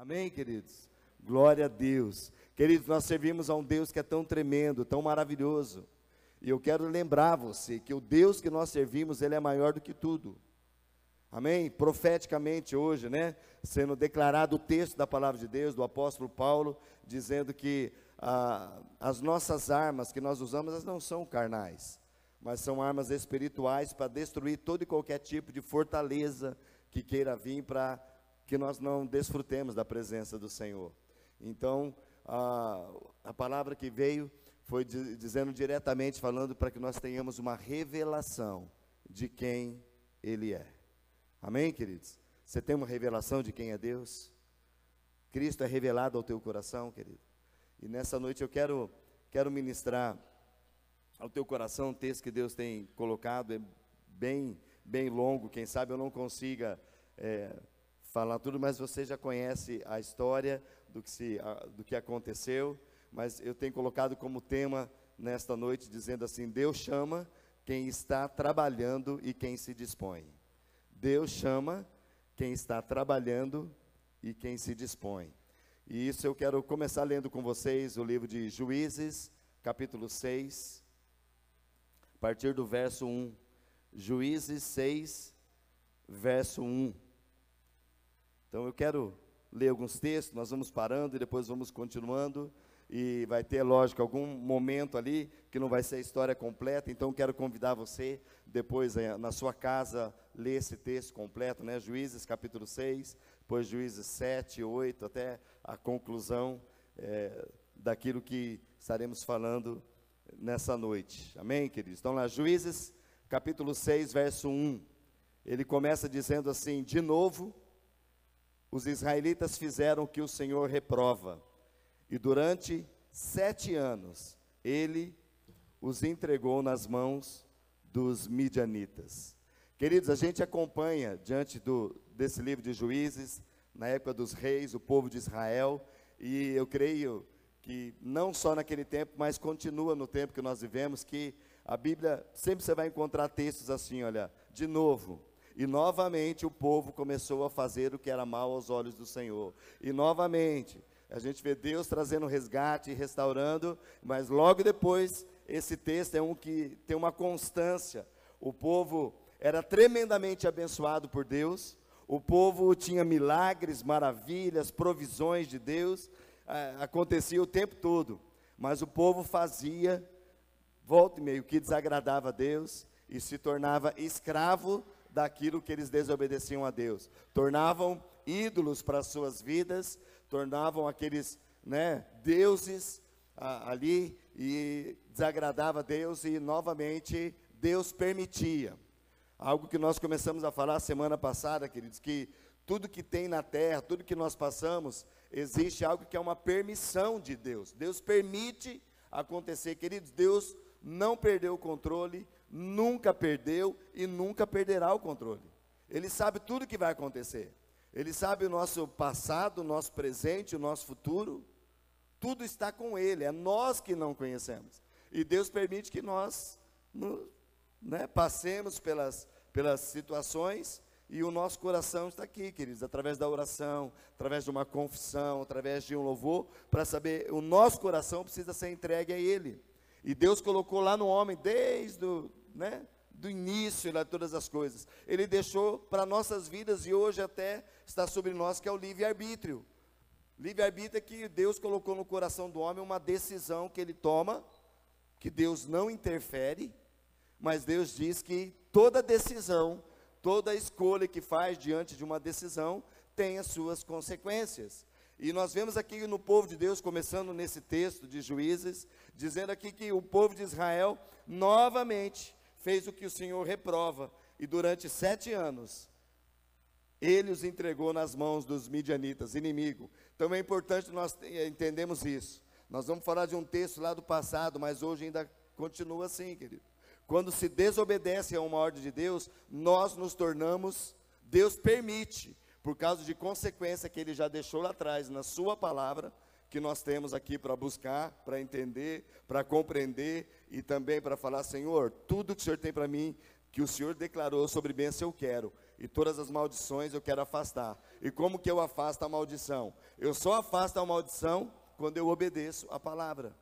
Amém, queridos? Glória a Deus. Queridos, nós servimos a um Deus que é tão tremendo, tão maravilhoso. E eu quero lembrar você que o Deus que nós servimos, ele é maior do que tudo. Amém? Profeticamente hoje, né? Sendo declarado o texto da palavra de Deus, do apóstolo Paulo, dizendo que ah, as nossas armas que nós usamos, elas não são carnais, mas são armas espirituais para destruir todo e qualquer tipo de fortaleza que queira vir para que nós não desfrutemos da presença do Senhor. Então, a, a palavra que veio foi dizendo diretamente, falando para que nós tenhamos uma revelação de quem Ele é. Amém, queridos? Você tem uma revelação de quem é Deus? Cristo é revelado ao teu coração, querido. E nessa noite eu quero, quero ministrar ao teu coração um texto que Deus tem colocado, é bem, bem longo, quem sabe eu não consiga é, falar tudo, mas você já conhece a história do que, se, do que aconteceu. Mas eu tenho colocado como tema nesta noite, dizendo assim: Deus chama quem está trabalhando e quem se dispõe. Deus chama quem está trabalhando e quem se dispõe. E isso eu quero começar lendo com vocês o livro de Juízes, capítulo 6, a partir do verso 1. Juízes 6, verso 1. Então eu quero ler alguns textos, nós vamos parando e depois vamos continuando. E vai ter, lógico, algum momento ali que não vai ser a história completa, então quero convidar você, depois eh, na sua casa, ler esse texto completo, né? Juízes capítulo 6, depois Juízes 7, 8, até a conclusão é, daquilo que estaremos falando nessa noite. Amém, queridos? Então lá, Juízes capítulo 6, verso 1. Ele começa dizendo assim: De novo os israelitas fizeram o que o Senhor reprova, e durante sete anos ele os entregou nas mãos dos midianitas. Queridos, a gente acompanha diante do, desse livro de juízes, na época dos reis, o povo de Israel, e eu creio que não só naquele tempo, mas continua no tempo que nós vivemos, que a Bíblia sempre você vai encontrar textos assim, olha, de novo, e novamente o povo começou a fazer o que era mal aos olhos do Senhor. E novamente, a gente vê Deus trazendo resgate e restaurando, mas logo depois, esse texto é um que tem uma constância. O povo era tremendamente abençoado por Deus, o povo tinha milagres, maravilhas, provisões de Deus, acontecia o tempo todo, mas o povo fazia, volta e meio, que desagradava a Deus e se tornava escravo daquilo que eles desobedeciam a Deus. Tornavam ídolos para as suas vidas, tornavam aqueles né, deuses ah, ali e desagradava a Deus e novamente Deus permitia. Algo que nós começamos a falar semana passada, queridos, que tudo que tem na terra, tudo que nós passamos, existe algo que é uma permissão de Deus. Deus permite acontecer, queridos. Deus não perdeu o controle, nunca perdeu e nunca perderá o controle. Ele sabe tudo o que vai acontecer. Ele sabe o nosso passado, o nosso presente, o nosso futuro. Tudo está com Ele, é nós que não conhecemos. E Deus permite que nós né, passemos pelas, pelas situações e o nosso coração está aqui, queridos, através da oração, através de uma confissão, através de um louvor, para saber, o nosso coração precisa ser entregue a Ele. E Deus colocou lá no homem, desde o né, do início de todas as coisas. Ele deixou para nossas vidas e hoje até está sobre nós, que é o livre-arbítrio. Livre-arbítrio é que Deus colocou no coração do homem uma decisão que ele toma, que Deus não interfere, mas Deus diz que toda decisão, toda escolha que faz diante de uma decisão tem as suas consequências. E nós vemos aqui no povo de Deus, começando nesse texto de Juízes, dizendo aqui que o povo de Israel novamente fez o que o Senhor reprova, e durante sete anos, ele os entregou nas mãos dos midianitas, inimigo. Então é importante nós entendemos isso. Nós vamos falar de um texto lá do passado, mas hoje ainda continua assim, querido. Quando se desobedece a uma ordem de Deus, nós nos tornamos, Deus permite, por causa de consequência que ele já deixou lá atrás na sua palavra, que nós temos aqui para buscar, para entender, para compreender e também para falar, Senhor, tudo que o Senhor tem para mim, que o Senhor declarou sobre bênção eu quero. e todas as maldições eu quero afastar. E como que eu afasto a maldição? Eu só afasto a maldição quando eu obedeço a palavra.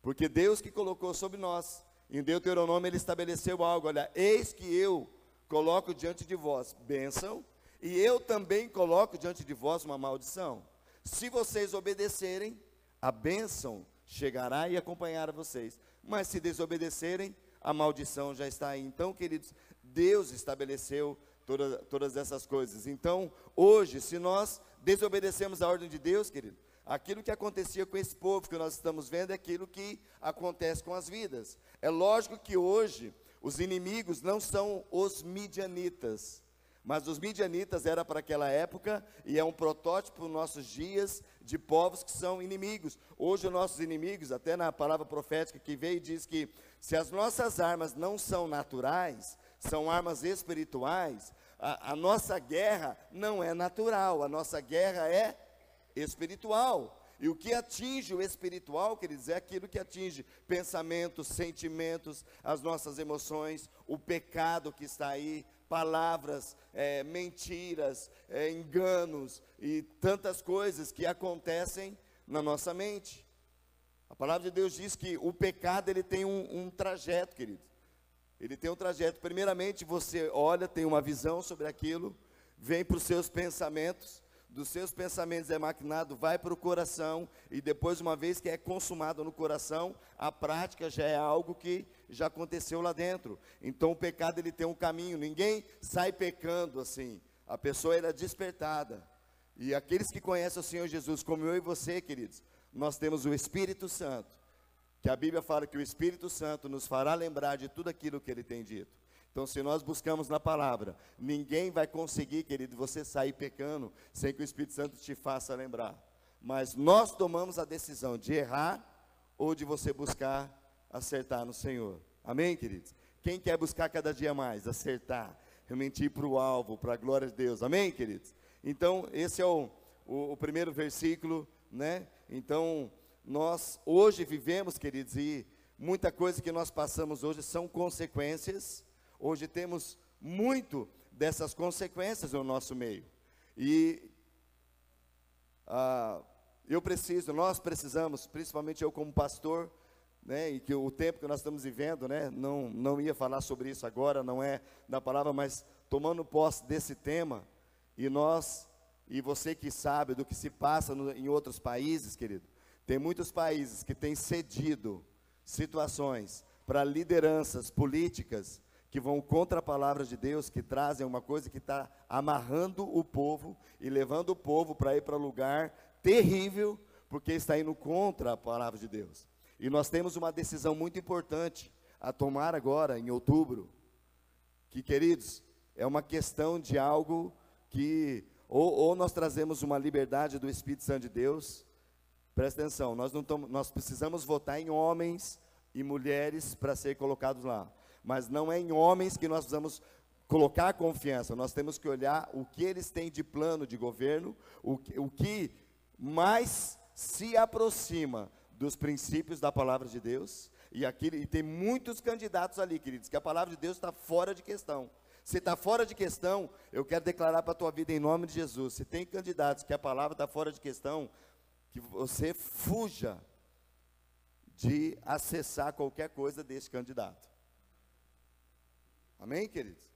Porque Deus que colocou sobre nós, em Deuteronômio ele estabeleceu algo, olha, eis que eu coloco diante de vós bênção, e eu também coloco diante de vós uma maldição. Se vocês obedecerem, a bênção chegará e acompanhará vocês. Mas se desobedecerem, a maldição já está aí. Então, queridos, Deus estabeleceu toda, todas essas coisas. Então, hoje, se nós desobedecemos a ordem de Deus, querido, aquilo que acontecia com esse povo que nós estamos vendo é aquilo que acontece com as vidas. É lógico que hoje os inimigos não são os midianitas, mas os midianitas era para aquela época e é um protótipo nos nossos dias de povos que são inimigos. Hoje os nossos inimigos, até na palavra profética que veio diz que se as nossas armas não são naturais, são armas espirituais, a, a nossa guerra não é natural, a nossa guerra é espiritual. E o que atinge o espiritual, queridos, é aquilo que atinge pensamentos, sentimentos, as nossas emoções, o pecado que está aí, palavras, é, mentiras, é, enganos e tantas coisas que acontecem na nossa mente. A palavra de Deus diz que o pecado ele tem um, um trajeto, queridos. Ele tem um trajeto. Primeiramente, você olha, tem uma visão sobre aquilo, vem para os seus pensamentos, dos seus pensamentos é maquinado, vai para o coração, e depois, uma vez que é consumado no coração, a prática já é algo que já aconteceu lá dentro. Então, o pecado ele tem um caminho, ninguém sai pecando assim, a pessoa é despertada. E aqueles que conhecem o Senhor Jesus, como eu e você, queridos, nós temos o Espírito Santo que a Bíblia fala que o Espírito Santo nos fará lembrar de tudo aquilo que ele tem dito. Então, se nós buscamos na palavra, ninguém vai conseguir, querido, você sair pecando sem que o Espírito Santo te faça lembrar. Mas nós tomamos a decisão de errar ou de você buscar acertar no Senhor. Amém, queridos? Quem quer buscar cada dia mais? Acertar, realmente ir para o alvo, para a glória de Deus. Amém, queridos? Então, esse é o, o, o primeiro versículo, né? Então, nós hoje vivemos, queridos, e muita coisa que nós passamos hoje são consequências. Hoje temos muito dessas consequências no nosso meio. E ah, eu preciso, nós precisamos, principalmente eu como pastor, né, e que o tempo que nós estamos vivendo, né, não, não ia falar sobre isso agora, não é da palavra, mas tomando posse desse tema, e nós, e você que sabe do que se passa no, em outros países, querido, tem muitos países que têm cedido situações para lideranças políticas que vão contra a palavra de Deus, que trazem uma coisa que está amarrando o povo e levando o povo para ir para lugar terrível, porque está indo contra a palavra de Deus. E nós temos uma decisão muito importante a tomar agora, em outubro, que, queridos, é uma questão de algo que, ou, ou nós trazemos uma liberdade do Espírito Santo de Deus, Presta atenção, nós, não nós precisamos votar em homens e mulheres para ser colocados lá. Mas não é em homens que nós precisamos colocar confiança. Nós temos que olhar o que eles têm de plano de governo, o, o que mais se aproxima dos princípios da palavra de Deus. E, aqui, e tem muitos candidatos ali, queridos, que a palavra de Deus está fora de questão. Se está fora de questão, eu quero declarar para a tua vida em nome de Jesus. Se tem candidatos que a palavra está fora de questão, que você fuja de acessar qualquer coisa desse candidato. Amém, queridos?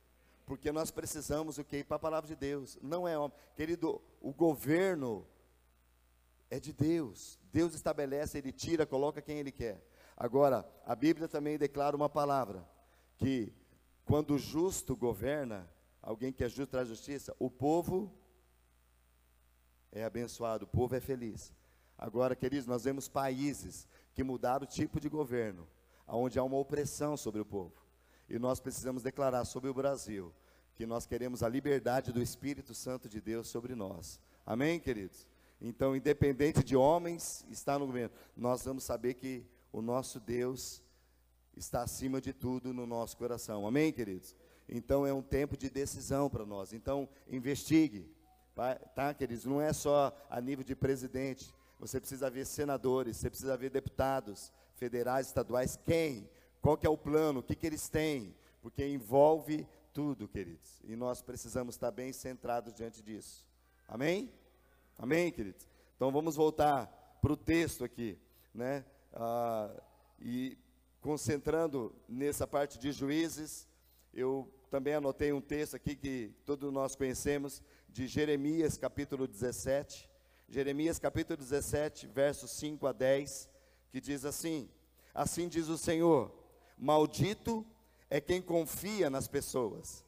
Porque nós precisamos o que? Para a palavra de Deus. Não é homem. Querido, o governo é de Deus. Deus estabelece, Ele tira, coloca quem Ele quer. Agora, a Bíblia também declara uma palavra: que quando o justo governa, alguém que é justo traz justiça, o povo é abençoado, o povo é feliz. Agora, queridos, nós vemos países que mudaram o tipo de governo, onde há uma opressão sobre o povo. E nós precisamos declarar sobre o Brasil que nós queremos a liberdade do Espírito Santo de Deus sobre nós. Amém, queridos? Então, independente de homens estar no governo, nós vamos saber que o nosso Deus está acima de tudo no nosso coração. Amém, queridos? Então é um tempo de decisão para nós. Então, investigue, tá, queridos? Não é só a nível de presidente, você precisa ver senadores, você precisa ver deputados federais, estaduais, quem? Qual que é o plano? O que, que eles têm? Porque envolve tudo, queridos. E nós precisamos estar bem centrados diante disso. Amém? Amém, queridos? Então vamos voltar para o texto aqui, né? Ah, e concentrando nessa parte de juízes, eu também anotei um texto aqui que todos nós conhecemos, de Jeremias capítulo 17. Jeremias capítulo 17, versos 5 a 10, que diz assim: Assim diz o Senhor: Maldito é quem confia nas pessoas,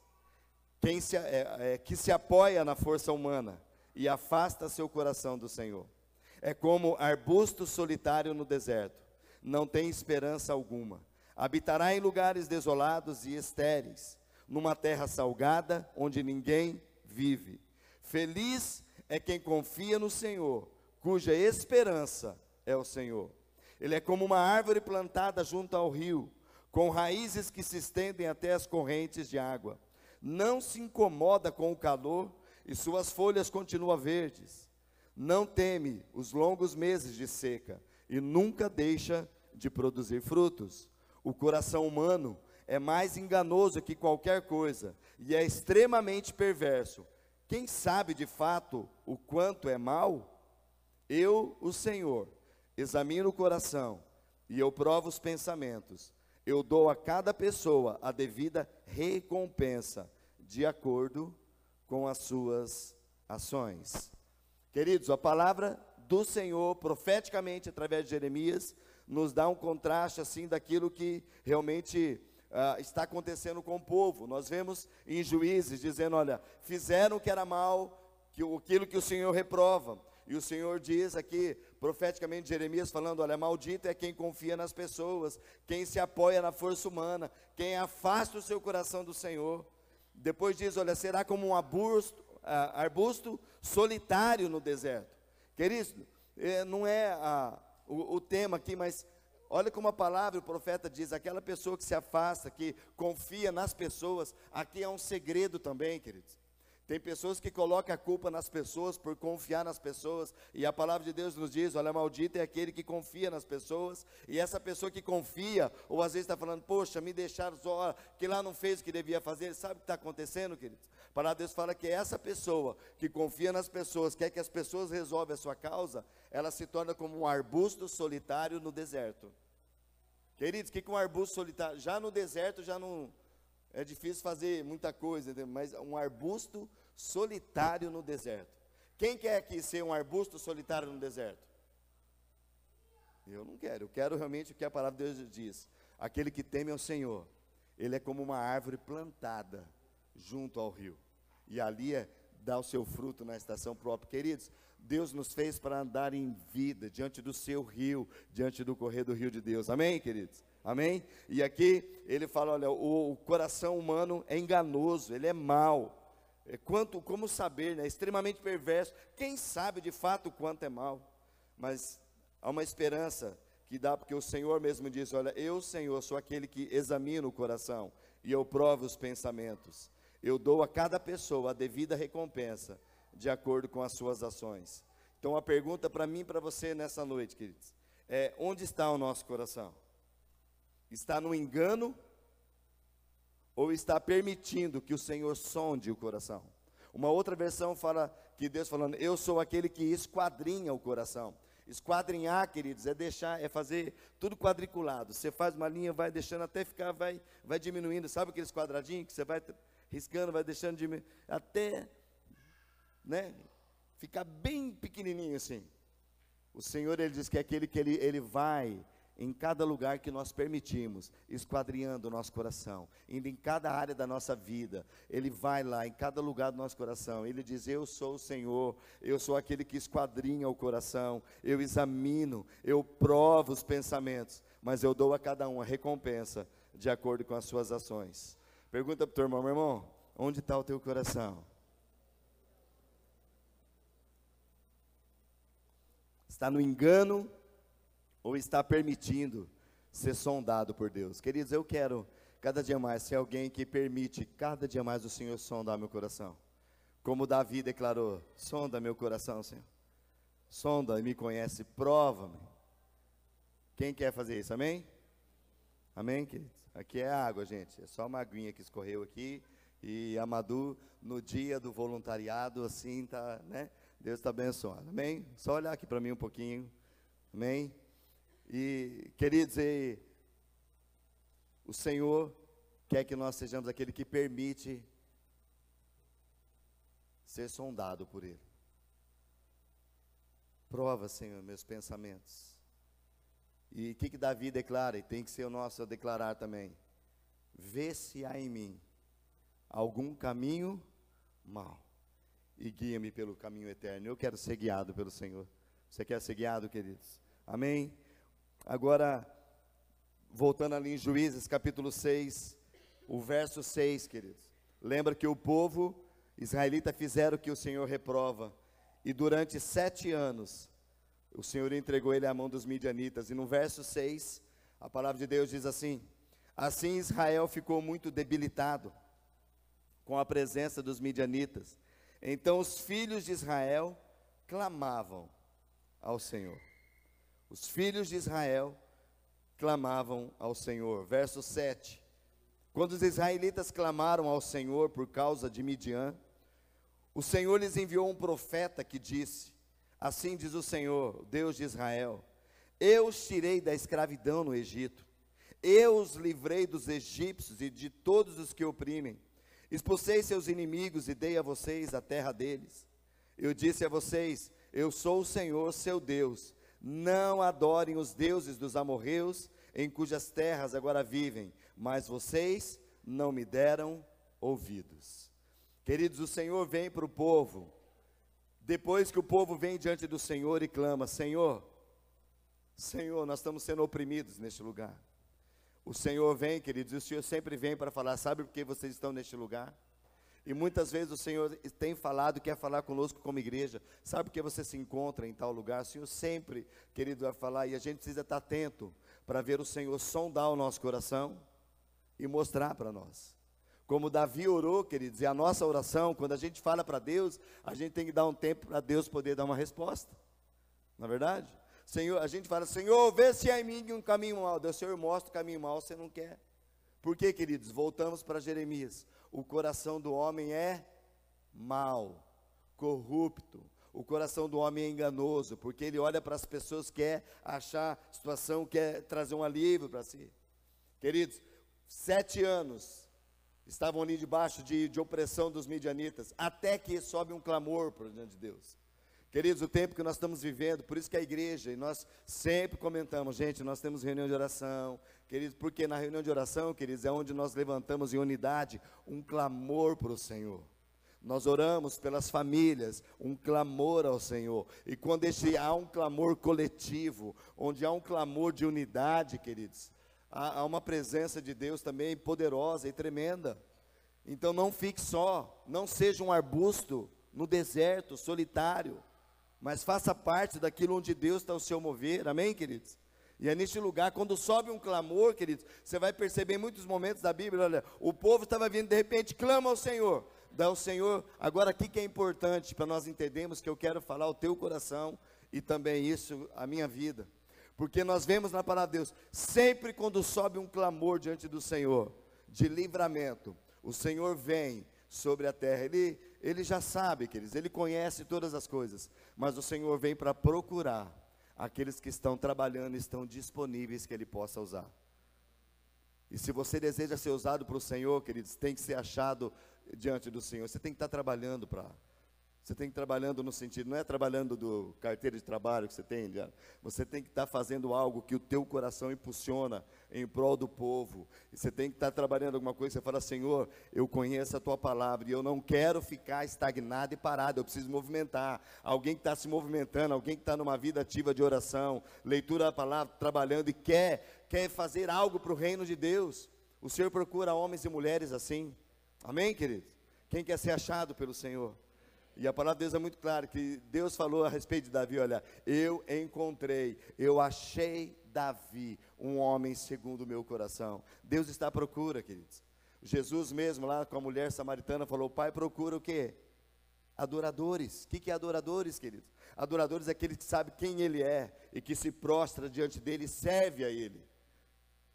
quem se, é, é, que se apoia na força humana e afasta seu coração do Senhor. É como arbusto solitário no deserto, não tem esperança alguma. Habitará em lugares desolados e estéreis, numa terra salgada onde ninguém vive. Feliz é quem confia no Senhor, cuja esperança é o Senhor. Ele é como uma árvore plantada junto ao rio, com raízes que se estendem até as correntes de água. Não se incomoda com o calor e suas folhas continuam verdes. Não teme os longos meses de seca e nunca deixa de produzir frutos. O coração humano é mais enganoso que qualquer coisa e é extremamente perverso. Quem sabe de fato o quanto é mal? Eu, o Senhor, examino o coração e eu provo os pensamentos eu dou a cada pessoa a devida recompensa, de acordo com as suas ações. Queridos, a palavra do Senhor, profeticamente através de Jeremias, nos dá um contraste assim daquilo que realmente uh, está acontecendo com o povo. Nós vemos em Juízes dizendo: olha, fizeram o que era mal, que, aquilo que o Senhor reprova. E o Senhor diz aqui, profeticamente, Jeremias falando: olha, maldito é quem confia nas pessoas, quem se apoia na força humana, quem afasta o seu coração do Senhor. Depois diz: olha, será como um arbusto, arbusto solitário no deserto. Queridos, é, não é o, o tema aqui, mas Olha como a palavra, o profeta diz: aquela pessoa que se afasta, que confia nas pessoas, aqui é um segredo também, queridos. Tem pessoas que colocam a culpa nas pessoas por confiar nas pessoas, e a palavra de Deus nos diz: olha, maldito é aquele que confia nas pessoas, e essa pessoa que confia, ou às vezes está falando, poxa, me deixaram só, que lá não fez o que devia fazer, sabe o que está acontecendo, queridos? A palavra de Deus fala que essa pessoa que confia nas pessoas, quer que as pessoas resolvam a sua causa, ela se torna como um arbusto solitário no deserto. Queridos, o que, que um arbusto solitário? Já no deserto já não. É difícil fazer muita coisa, mas um arbusto solitário no deserto. Quem quer aqui ser um arbusto solitário no deserto? Eu não quero, eu quero realmente o que a palavra de Deus diz. Aquele que teme ao Senhor, ele é como uma árvore plantada junto ao rio. E ali é, dá o seu fruto na estação própria. Queridos, Deus nos fez para andar em vida, diante do seu rio, diante do correr do rio de Deus. Amém, queridos? Amém? E aqui ele fala: olha, o, o coração humano é enganoso, ele é mau. É, quanto, como saber, né? extremamente perverso. Quem sabe de fato quanto é mal? Mas há uma esperança que dá, porque o Senhor mesmo diz: Olha, eu, Senhor, sou aquele que examina o coração e eu provo os pensamentos. Eu dou a cada pessoa a devida recompensa, de acordo com as suas ações. Então, a pergunta para mim e para você nessa noite, queridos, é: onde está o nosso coração? Está no engano ou está permitindo que o Senhor sonde o coração. Uma outra versão fala que Deus falando, eu sou aquele que esquadrinha o coração. Esquadrinhar, queridos, é deixar, é fazer tudo quadriculado. Você faz uma linha, vai deixando até ficar, vai, vai diminuindo. Sabe aqueles quadradinhos que você vai riscando, vai deixando diminuir, até, né, ficar bem pequenininho assim. O Senhor, Ele diz que é aquele que Ele, ele vai em cada lugar que nós permitimos, esquadrinhando o nosso coração, indo em cada área da nossa vida. Ele vai lá em cada lugar do nosso coração. Ele diz: Eu sou o Senhor, eu sou aquele que esquadrinha o coração, eu examino, eu provo os pensamentos, mas eu dou a cada um a recompensa de acordo com as suas ações. Pergunta para o teu irmão, meu irmão, onde está o teu coração? Está no engano ou está permitindo ser sondado por Deus. Queridos, eu quero cada dia mais ser alguém que permite cada dia mais o Senhor sondar meu coração. Como Davi declarou: sonda meu coração, Senhor. Sonda e me conhece, prova-me. Quem quer fazer isso? Amém? Amém, queridos? Aqui é água, gente. É só uma aguinha que escorreu aqui, E a Madu, no dia do voluntariado, assim, tá, né? Deus está abençoando, amém? Só olhar aqui para mim um pouquinho, amém? E, queridos, e, o Senhor quer que nós sejamos aquele que permite ser sondado por Ele. Prova, Senhor, meus pensamentos. E o que, que Davi declara, e tem que ser o nosso a declarar também: vê se há em mim algum caminho mau e guia-me pelo caminho eterno. Eu quero ser guiado pelo Senhor. Você quer ser guiado, queridos? Amém? Agora, voltando ali em Juízes, capítulo 6, o verso 6, queridos. Lembra que o povo israelita fizeram o que o Senhor reprova. E durante sete anos, o Senhor entregou ele à mão dos midianitas. E no verso 6, a palavra de Deus diz assim: Assim Israel ficou muito debilitado com a presença dos midianitas. Então os filhos de Israel clamavam ao Senhor. Os filhos de Israel clamavam ao Senhor. Verso 7. Quando os israelitas clamaram ao Senhor por causa de Midian, o Senhor lhes enviou um profeta que disse: Assim diz o Senhor, Deus de Israel: Eu os tirei da escravidão no Egito, eu os livrei dos egípcios e de todos os que oprimem. Expulsei seus inimigos e dei a vocês a terra deles. Eu disse a vocês: Eu sou o Senhor, seu Deus. Não adorem os deuses dos amorreus, em cujas terras agora vivem, mas vocês não me deram ouvidos. Queridos, o Senhor vem para o povo depois que o povo vem diante do Senhor e clama: Senhor, Senhor, nós estamos sendo oprimidos neste lugar. O Senhor vem, queridos, e o Senhor sempre vem para falar: sabe por que vocês estão neste lugar? E muitas vezes o Senhor tem falado, quer falar conosco como igreja. Sabe por que você se encontra em tal lugar? O Senhor sempre, querido, vai falar, e a gente precisa estar atento para ver o Senhor sondar o nosso coração e mostrar para nós. Como Davi orou, queridos, e a nossa oração, quando a gente fala para Deus, a gente tem que dar um tempo para Deus poder dar uma resposta. Não é verdade? Senhor, a gente fala, Senhor, vê se há em mim um caminho mau. Deus, Senhor, mostra o caminho mau, você não quer. Por quê, queridos? Voltamos para Jeremias. O coração do homem é mau, corrupto. O coração do homem é enganoso, porque ele olha para as pessoas, quer achar situação, quer trazer um alívio para si. Queridos, sete anos estavam ali debaixo de, de opressão dos midianitas, até que sobe um clamor para diante de Deus. Queridos, o tempo que nós estamos vivendo, por isso que a igreja, e nós sempre comentamos, gente, nós temos reunião de oração, queridos, porque na reunião de oração, queridos, é onde nós levantamos em unidade um clamor para o Senhor. Nós oramos pelas famílias, um clamor ao Senhor. E quando este, há um clamor coletivo, onde há um clamor de unidade, queridos, há, há uma presença de Deus também poderosa e tremenda. Então não fique só, não seja um arbusto no deserto, solitário, mas faça parte daquilo onde Deus está o seu mover, amém, queridos? E é neste lugar, quando sobe um clamor, queridos, você vai perceber em muitos momentos da Bíblia, olha, o povo estava vindo, de repente, clama ao Senhor, dá ao Senhor, agora aqui que é importante para nós entendermos que eu quero falar o teu coração e também isso, a minha vida. Porque nós vemos na palavra de Deus, sempre quando sobe um clamor diante do Senhor, de livramento, o Senhor vem sobre a terra. Ele, ele já sabe, queridos, ele conhece todas as coisas, mas o Senhor vem para procurar aqueles que estão trabalhando, estão disponíveis que ele possa usar. E se você deseja ser usado para o Senhor, queridos, tem que ser achado diante do Senhor. Você tem que estar trabalhando para você tem que ir trabalhando no sentido, não é trabalhando do carteira de trabalho que você tem, você tem que estar fazendo algo que o teu coração impulsiona em prol do povo. Você tem que estar trabalhando alguma coisa, você fala, Senhor, eu conheço a tua palavra e eu não quero ficar estagnado e parado, eu preciso movimentar. Alguém que está se movimentando, alguém que está numa vida ativa de oração, leitura da palavra, trabalhando e quer, quer fazer algo para o reino de Deus. O Senhor procura homens e mulheres assim. Amém, queridos? Quem quer ser achado pelo Senhor? E a palavra de Deus é muito clara, que Deus falou a respeito de Davi, olha, eu encontrei, eu achei Davi, um homem segundo o meu coração. Deus está à procura, queridos. Jesus mesmo lá com a mulher samaritana falou, pai procura o quê? Adoradores. O que, que é adoradores, queridos? Adoradores é aquele que sabe quem ele é e que se prostra diante dele e serve a ele.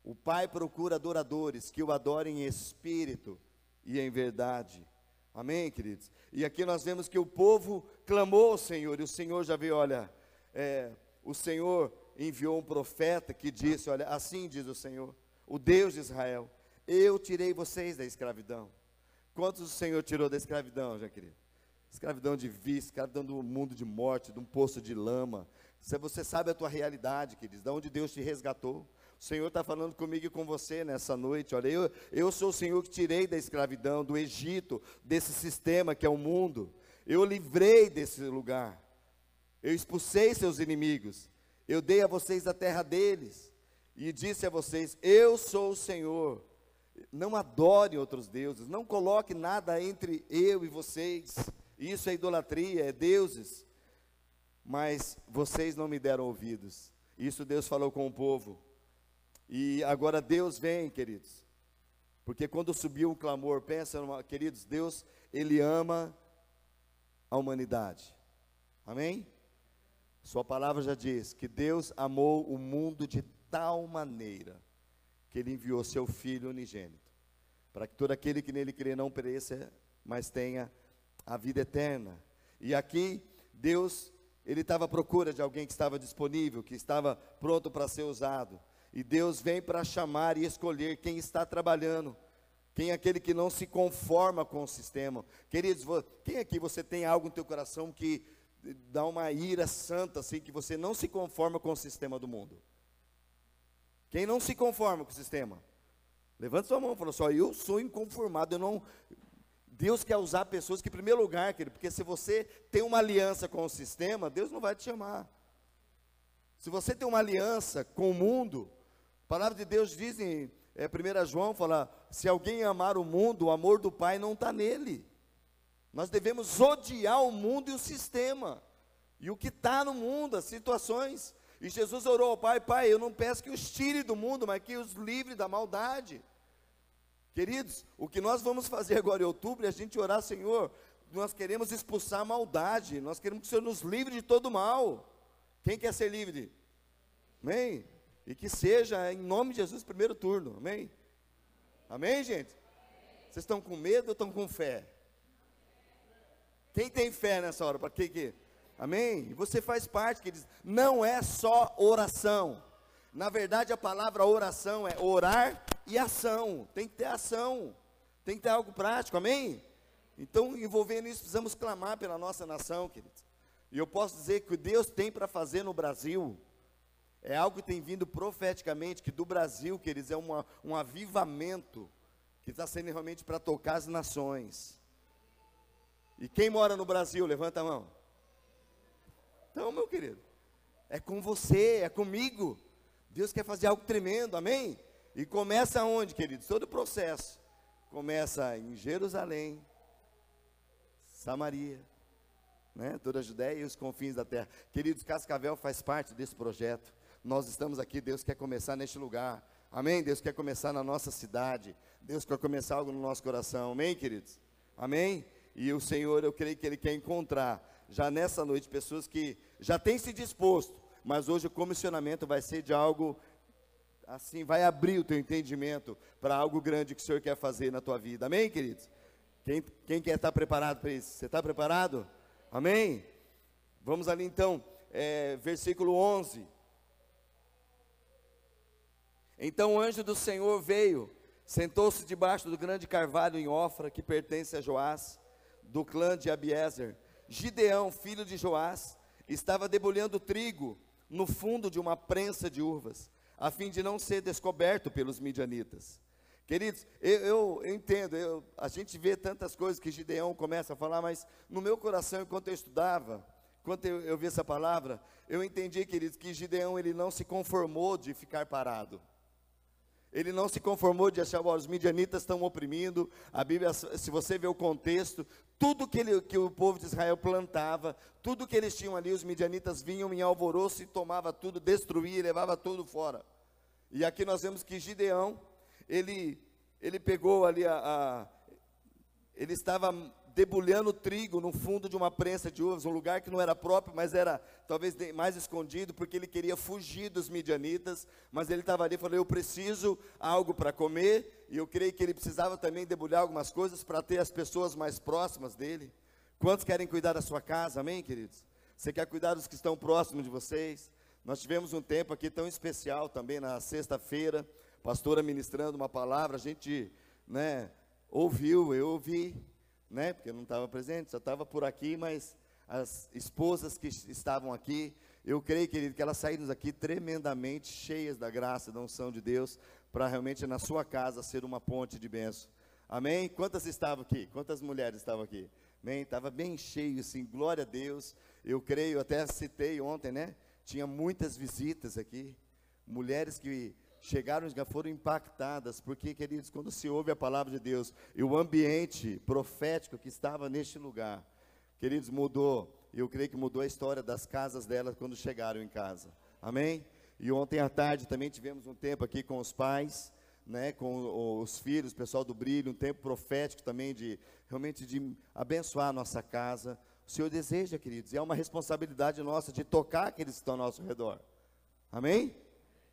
O pai procura adoradores que o adorem em espírito e em verdade. Amém, queridos? E aqui nós vemos que o povo clamou ao Senhor, e o Senhor já veio, olha, é, o Senhor enviou um profeta que disse: Olha, assim diz o Senhor, o Deus de Israel, eu tirei vocês da escravidão. Quantos o Senhor tirou da escravidão, já querido? Escravidão de vício, escravidão do mundo de morte, de um poço de lama. Você sabe a tua realidade, queridos, de onde Deus te resgatou. O Senhor está falando comigo e com você nessa noite. Olha, eu, eu sou o Senhor que tirei da escravidão, do Egito, desse sistema que é o mundo. Eu livrei desse lugar. Eu expulsei seus inimigos. Eu dei a vocês a terra deles. E disse a vocês: Eu sou o Senhor. Não adore outros deuses. Não coloque nada entre eu e vocês. Isso é idolatria, é deuses. Mas vocês não me deram ouvidos. Isso Deus falou com o povo. E agora Deus vem, queridos. Porque quando subiu o clamor, pensa, queridos, Deus, Ele ama a humanidade. Amém? Sua palavra já diz que Deus amou o mundo de tal maneira que Ele enviou Seu Filho unigênito, para que todo aquele que nele crê não pereça, mas tenha a vida eterna. E aqui, Deus, Ele estava à procura de alguém que estava disponível, que estava pronto para ser usado. E Deus vem para chamar e escolher quem está trabalhando. Quem é aquele que não se conforma com o sistema? Queridos, quem aqui você tem algo no teu coração que dá uma ira santa, assim, que você não se conforma com o sistema do mundo? Quem não se conforma com o sistema? Levanta sua mão e fala só, eu sou inconformado, eu não. Deus quer usar pessoas que, em primeiro lugar, querido, porque se você tem uma aliança com o sistema, Deus não vai te chamar. Se você tem uma aliança com o mundo, a palavra de Deus diz em é, 1 João, fala, se alguém amar o mundo, o amor do Pai não está nele. Nós devemos odiar o mundo e o sistema, e o que está no mundo, as situações. E Jesus orou ao Pai, Pai, eu não peço que os tire do mundo, mas que os livre da maldade. Queridos, o que nós vamos fazer agora em outubro é a gente orar, Senhor, nós queremos expulsar a maldade, nós queremos que o Senhor nos livre de todo mal. Quem quer ser livre? Amém? E que seja em nome de Jesus primeiro turno. Amém? Amém, gente? Vocês estão com medo ou estão com fé? Quem tem fé nessa hora? Para que que? Amém? Você faz parte, que diz, não é só oração. Na verdade, a palavra oração é orar e ação. Tem que ter ação. Tem que ter algo prático. Amém? Então, envolvendo isso, precisamos clamar pela nossa nação, queridos. E eu posso dizer que o Deus tem para fazer no Brasil é algo que tem vindo profeticamente, que do Brasil, queridos, é uma, um avivamento que está sendo realmente para tocar as nações. E quem mora no Brasil, levanta a mão. Então, meu querido, é com você, é comigo. Deus quer fazer algo tremendo, amém? E começa onde, queridos? Todo o processo. Começa em Jerusalém, Samaria, né? toda a Judéia e os confins da terra. Queridos, Cascavel faz parte desse projeto nós estamos aqui, Deus quer começar neste lugar. Amém? Deus quer começar na nossa cidade. Deus quer começar algo no nosso coração. Amém, queridos? Amém? E o Senhor, eu creio que Ele quer encontrar, já nessa noite, pessoas que já têm se disposto, mas hoje o comissionamento vai ser de algo assim, vai abrir o teu entendimento para algo grande que o Senhor quer fazer na tua vida. Amém, queridos? Quem, quem quer estar preparado para isso? Você está preparado? Amém? Vamos ali então, é, versículo 11. Então o anjo do Senhor veio, sentou-se debaixo do grande carvalho em Ofra, que pertence a Joás, do clã de Abiezer. Gideão, filho de Joás, estava debulhando trigo no fundo de uma prensa de uvas, a fim de não ser descoberto pelos midianitas. Queridos, eu, eu, entendo, eu, a gente vê tantas coisas que Gideão começa a falar, mas no meu coração, enquanto eu estudava, enquanto eu, eu vi essa palavra, eu entendi, queridos, que Gideão ele não se conformou de ficar parado. Ele não se conformou de achar, os midianitas estão oprimindo. A Bíblia, se você vê o contexto, tudo que, ele, que o povo de Israel plantava, tudo que eles tinham ali, os midianitas vinham em alvoroço e tomava tudo, destruía e levava tudo fora. E aqui nós vemos que Gideão, ele, ele pegou ali a, a ele estava debulhando trigo no fundo de uma prensa de uvas, um lugar que não era próprio, mas era talvez mais escondido, porque ele queria fugir dos midianitas, mas ele estava ali e falou: Eu preciso algo para comer, e eu creio que ele precisava também debulhar algumas coisas para ter as pessoas mais próximas dele. Quantos querem cuidar da sua casa, amém, queridos? Você quer cuidar dos que estão próximos de vocês? Nós tivemos um tempo aqui tão especial também na sexta-feira, pastora ministrando uma palavra, a gente, né, ouviu, eu ouvi, né, porque eu não estava presente, só estava por aqui, mas as esposas que estavam aqui, eu creio, querido, que elas saíram aqui tremendamente cheias da graça, da unção de Deus, para realmente na sua casa ser uma ponte de bênção. Amém? Quantas estavam aqui? Quantas mulheres estavam aqui? Amém? Estava bem cheio, assim, glória a Deus. Eu creio, até citei ontem, né? Tinha muitas visitas aqui, mulheres que chegaram e foram impactadas, porque, queridos, quando se ouve a palavra de Deus e o ambiente profético que estava neste lugar, queridos, mudou. Eu creio que mudou a história das casas delas quando chegaram em casa. Amém? E ontem à tarde também tivemos um tempo aqui com os pais, né, com os filhos, o pessoal do brilho, um tempo profético também de realmente de abençoar a nossa casa. O Senhor deseja, queridos, e é uma responsabilidade nossa de tocar aqueles que estão ao nosso redor. Amém?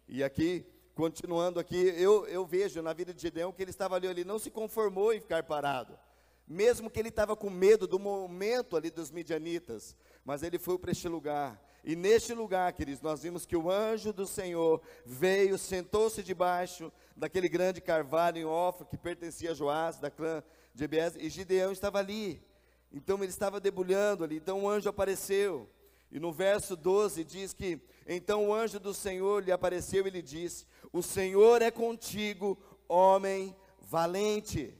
E aqui, continuando aqui, eu, eu vejo na vida de Gideão que ele estava ali, ele não se conformou em ficar parado. Mesmo que ele estava com medo do momento ali dos midianitas, mas ele foi para este lugar. E neste lugar, queridos, nós vimos que o anjo do Senhor veio, sentou-se debaixo daquele grande carvalho em Ofra, que pertencia a Joás, da clã de Ebiés, e Gideão estava ali. Então ele estava debulhando ali, então o anjo apareceu. E no verso 12 diz que: Então o anjo do Senhor lhe apareceu e lhe disse: O Senhor é contigo, homem valente.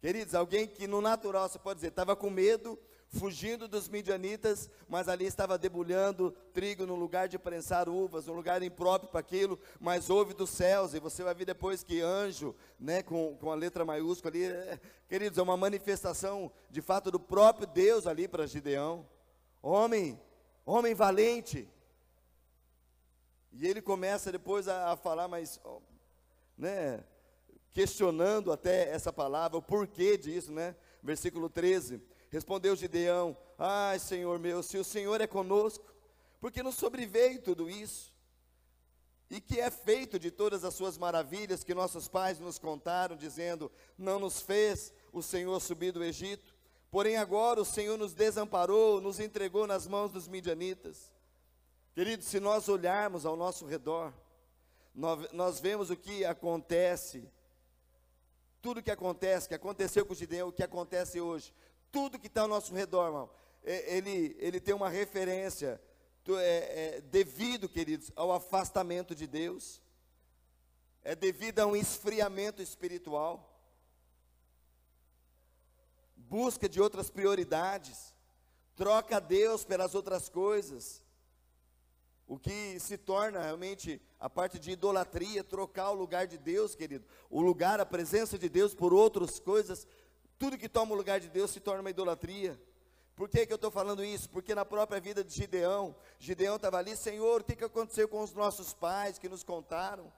Queridos, alguém que no natural você pode dizer, estava com medo, fugindo dos midianitas, mas ali estava debulhando trigo no lugar de prensar uvas, um lugar impróprio para aquilo, mas houve dos céus, e você vai ver depois que anjo, né, com, com a letra maiúscula ali, é, queridos, é uma manifestação de fato do próprio Deus ali para Gideão. Homem, homem valente. E ele começa depois a, a falar, mas, né, questionando até essa palavra, o porquê disso, né? Versículo 13. Respondeu Gideão: Ai, Senhor meu, se o Senhor é conosco, porque nos sobreveio tudo isso? E que é feito de todas as suas maravilhas que nossos pais nos contaram, dizendo: Não nos fez o Senhor subir do Egito, porém agora o Senhor nos desamparou, nos entregou nas mãos dos midianitas. Queridos, se nós olharmos ao nosso redor, nós, vemos o que acontece, tudo que acontece, que aconteceu com o Gideão, o que acontece hoje, tudo que está ao nosso redor, irmão, é, ele, ele tem uma referência é, é, devido, queridos, ao afastamento de Deus, é devido a um esfriamento espiritual, busca de outras prioridades, troca Deus pelas outras coisas, o que se torna realmente a parte de idolatria, trocar o lugar de Deus, querido, o lugar, a presença de Deus por outras coisas tudo que toma o lugar de Deus se torna uma idolatria. Por que, que eu estou falando isso? Porque na própria vida de Gideão, Gideão estava ali, Senhor, o que, que aconteceu com os nossos pais que nos contaram?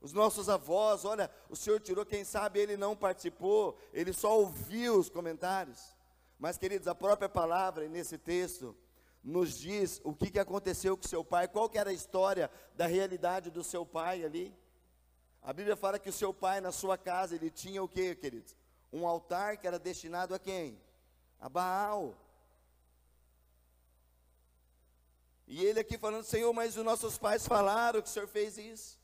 Os nossos avós, olha, o Senhor tirou, quem sabe ele não participou, ele só ouviu os comentários. Mas, queridos, a própria palavra nesse texto nos diz o que, que aconteceu com seu pai, qual que era a história da realidade do seu pai ali. A Bíblia fala que o seu pai, na sua casa, ele tinha o que, queridos? Um altar que era destinado a quem? A Baal. E ele aqui falando, Senhor, mas os nossos pais falaram que o Senhor fez isso.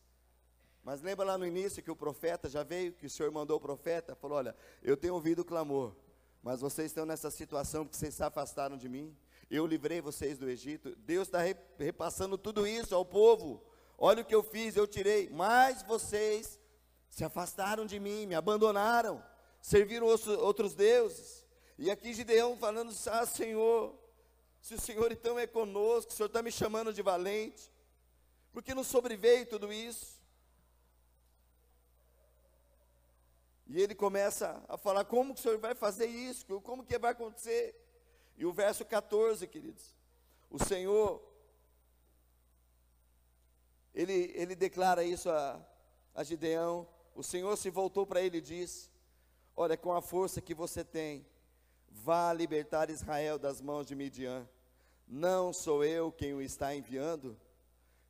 Mas lembra lá no início que o profeta já veio, que o Senhor mandou o profeta, falou: Olha, eu tenho ouvido o clamor, mas vocês estão nessa situação porque vocês se afastaram de mim. Eu livrei vocês do Egito. Deus está repassando tudo isso ao povo. Olha o que eu fiz, eu tirei, mas vocês se afastaram de mim, me abandonaram serviram outros deuses. E aqui Gideão falando, ah Senhor, se o Senhor então é conosco, o Senhor está me chamando de valente, porque não sobreveio tudo isso. E ele começa a falar, como que o Senhor vai fazer isso, como que vai acontecer? E o verso 14, queridos, o Senhor, ele, ele declara isso a, a Gideão, o Senhor se voltou para ele e disse, Olha, com a força que você tem, Vá libertar Israel das mãos de Midian. Não sou eu quem o está enviando?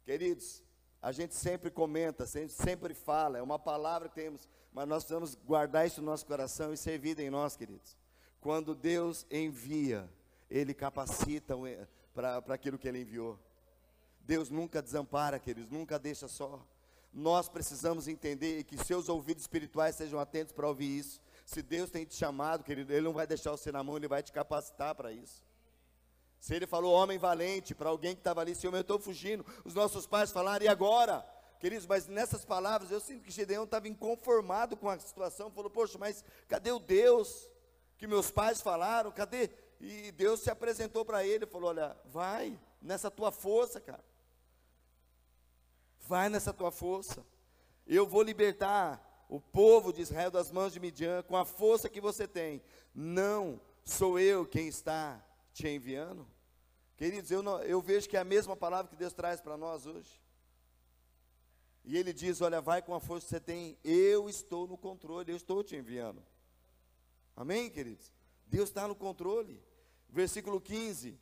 Queridos, a gente sempre comenta, sempre fala, é uma palavra que temos, mas nós precisamos guardar isso no nosso coração e ser vida em nós, queridos. Quando Deus envia, Ele capacita para aquilo que Ele enviou. Deus nunca desampara, queridos, nunca deixa só. Nós precisamos entender que seus ouvidos espirituais sejam atentos para ouvir isso. Se Deus tem te chamado, querido, Ele não vai deixar você na mão, Ele vai te capacitar para isso. Se Ele falou homem valente para alguém que estava ali, Senhor, eu estou fugindo. Os nossos pais falaram, e agora? Queridos, mas nessas palavras eu sinto que Gideão estava inconformado com a situação, falou, poxa, mas cadê o Deus que meus pais falaram? Cadê? E Deus se apresentou para ele, falou: Olha, vai nessa tua força, cara. Vai nessa tua força. Eu vou libertar o povo de Israel das mãos de Midian com a força que você tem. Não sou eu quem está te enviando. Queridos, eu, não, eu vejo que é a mesma palavra que Deus traz para nós hoje. E Ele diz: Olha, vai com a força que você tem, eu estou no controle, eu estou te enviando. Amém, queridos? Deus está no controle. Versículo 15: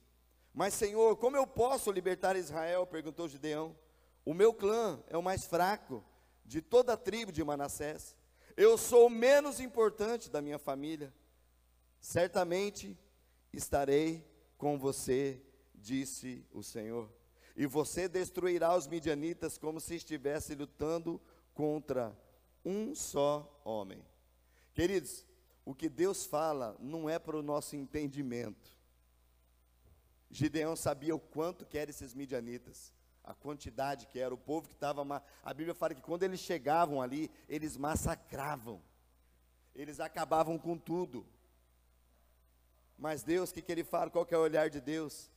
Mas Senhor, como eu posso libertar Israel? perguntou Gideão. O meu clã é o mais fraco de toda a tribo de Manassés. Eu sou o menos importante da minha família. Certamente estarei com você, disse o Senhor. E você destruirá os midianitas como se estivesse lutando contra um só homem. Queridos, o que Deus fala não é para o nosso entendimento. Gideão sabia o quanto que eram esses midianitas a quantidade que era, o povo que estava. A Bíblia fala que quando eles chegavam ali, eles massacravam, eles acabavam com tudo. Mas Deus, o que, que ele fala? Qual que é o olhar de Deus?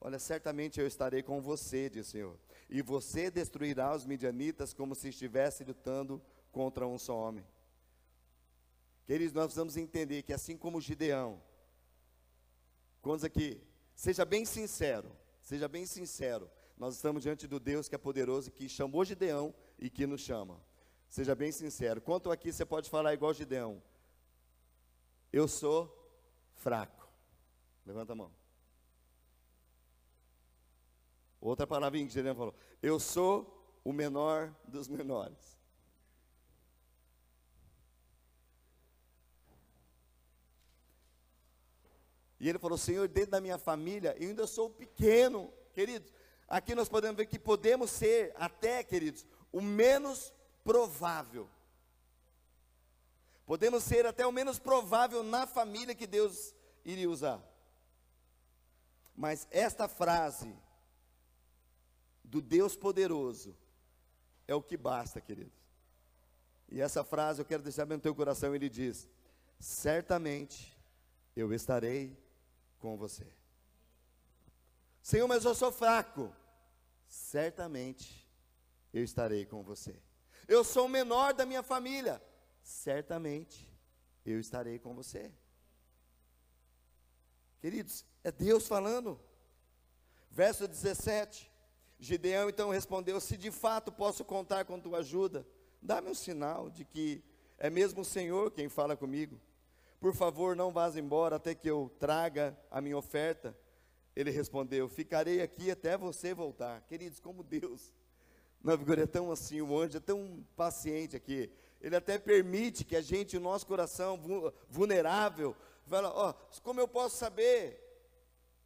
Olha, certamente eu estarei com você, diz o Senhor, e você destruirá os midianitas como se estivesse lutando contra um só homem. Queridos, nós precisamos entender que assim como Gideão, quantos aqui, seja bem sincero, seja bem sincero, nós estamos diante do Deus que é poderoso, que chamou Gideão e que nos chama. Seja bem sincero. Quanto aqui você pode falar igual Gideão? Eu sou fraco. Levanta a mão. Outra palavrinha que Gideão falou. Eu sou o menor dos menores. E ele falou: Senhor, dentro da minha família, eu ainda sou pequeno. Queridos, aqui nós podemos ver que podemos ser, até, queridos, o menos provável. Podemos ser até o menos provável na família que Deus iria usar. Mas esta frase do Deus poderoso é o que basta, queridos. E essa frase eu quero deixar no teu coração, ele diz: certamente eu estarei com você. Senhor, mas eu sou fraco. Certamente eu estarei com você. Eu sou o menor da minha família. Certamente eu estarei com você. Queridos, é Deus falando. Verso 17. Gideão então respondeu: Se de fato posso contar com tua ajuda, dá-me um sinal de que é mesmo o Senhor quem fala comigo. Por favor, não vás embora até que eu traga a minha oferta ele respondeu: Ficarei aqui até você voltar. Queridos, como Deus, na vigor é tão assim, o anjo é tão paciente aqui. Ele até permite que a gente, o nosso coração vulnerável, fala: Ó, oh, como eu posso saber?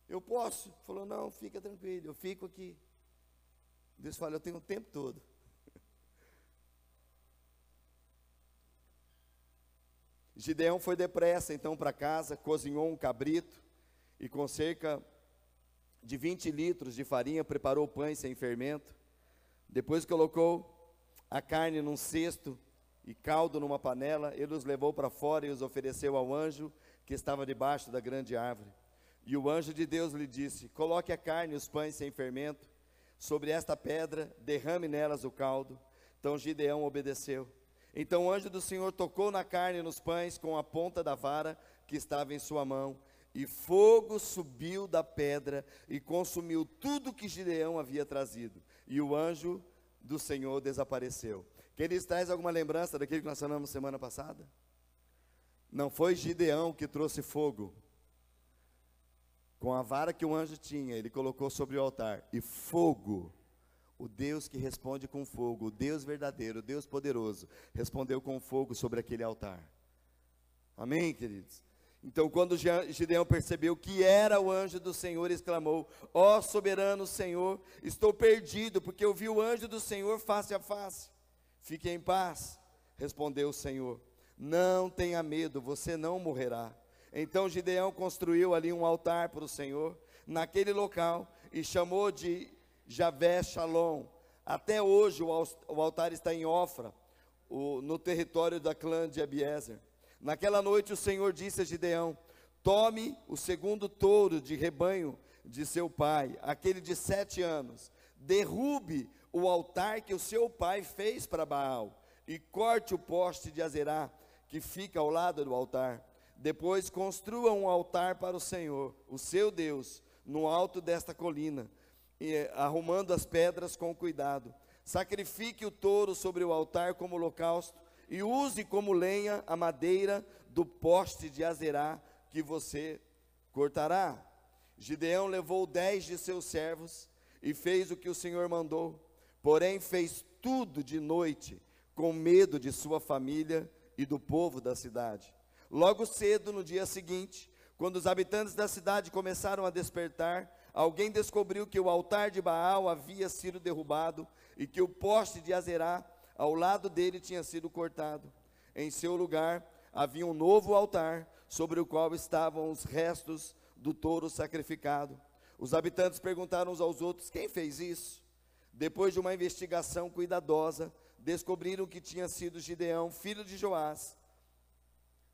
Eu posso. Falou: Não, fica tranquilo, eu fico aqui. Deus fala: Eu tenho o tempo todo. Gideão foi depressa então para casa, cozinhou um cabrito e com cerca de 20 litros de farinha, preparou pães sem fermento. Depois colocou a carne num cesto e caldo numa panela. Ele os levou para fora e os ofereceu ao anjo que estava debaixo da grande árvore. E o anjo de Deus lhe disse: Coloque a carne e os pães sem fermento sobre esta pedra, derrame nelas o caldo. Então Gideão obedeceu. Então o anjo do Senhor tocou na carne e nos pães com a ponta da vara que estava em sua mão e fogo subiu da pedra e consumiu tudo que Gideão havia trazido. E o anjo do Senhor desapareceu. Que eles traz alguma lembrança daquilo que nós falamos semana passada? Não foi Gideão que trouxe fogo. Com a vara que o anjo tinha, ele colocou sobre o altar. E fogo, o Deus que responde com fogo, o Deus verdadeiro, o Deus poderoso, respondeu com fogo sobre aquele altar. Amém, queridos? Então, quando Gideão percebeu que era o anjo do Senhor, exclamou: Ó oh, soberano Senhor, estou perdido, porque eu vi o anjo do Senhor face a face. Fique em paz, respondeu o Senhor. Não tenha medo, você não morrerá. Então Gideão construiu ali um altar para o Senhor, naquele local, e chamou de Javé Shalom. Até hoje o altar está em Ofra, no território da clã de Abiezer. Naquela noite o Senhor disse a Gideão: Tome o segundo touro de rebanho de seu pai, aquele de sete anos, derrube o altar que o seu pai fez para Baal, e corte o poste de Azerá, que fica ao lado do altar. Depois construa um altar para o Senhor, o seu Deus, no alto desta colina, arrumando as pedras com cuidado. Sacrifique o touro sobre o altar como holocausto e use como lenha a madeira do poste de Azerá que você cortará. Gideão levou dez de seus servos e fez o que o Senhor mandou, porém fez tudo de noite, com medo de sua família e do povo da cidade. Logo cedo, no dia seguinte, quando os habitantes da cidade começaram a despertar, alguém descobriu que o altar de Baal havia sido derrubado e que o poste de Azerá ao lado dele tinha sido cortado. Em seu lugar havia um novo altar, sobre o qual estavam os restos do touro sacrificado. Os habitantes perguntaram uns aos outros: quem fez isso? Depois de uma investigação cuidadosa, descobriram que tinha sido Gideão, filho de Joás.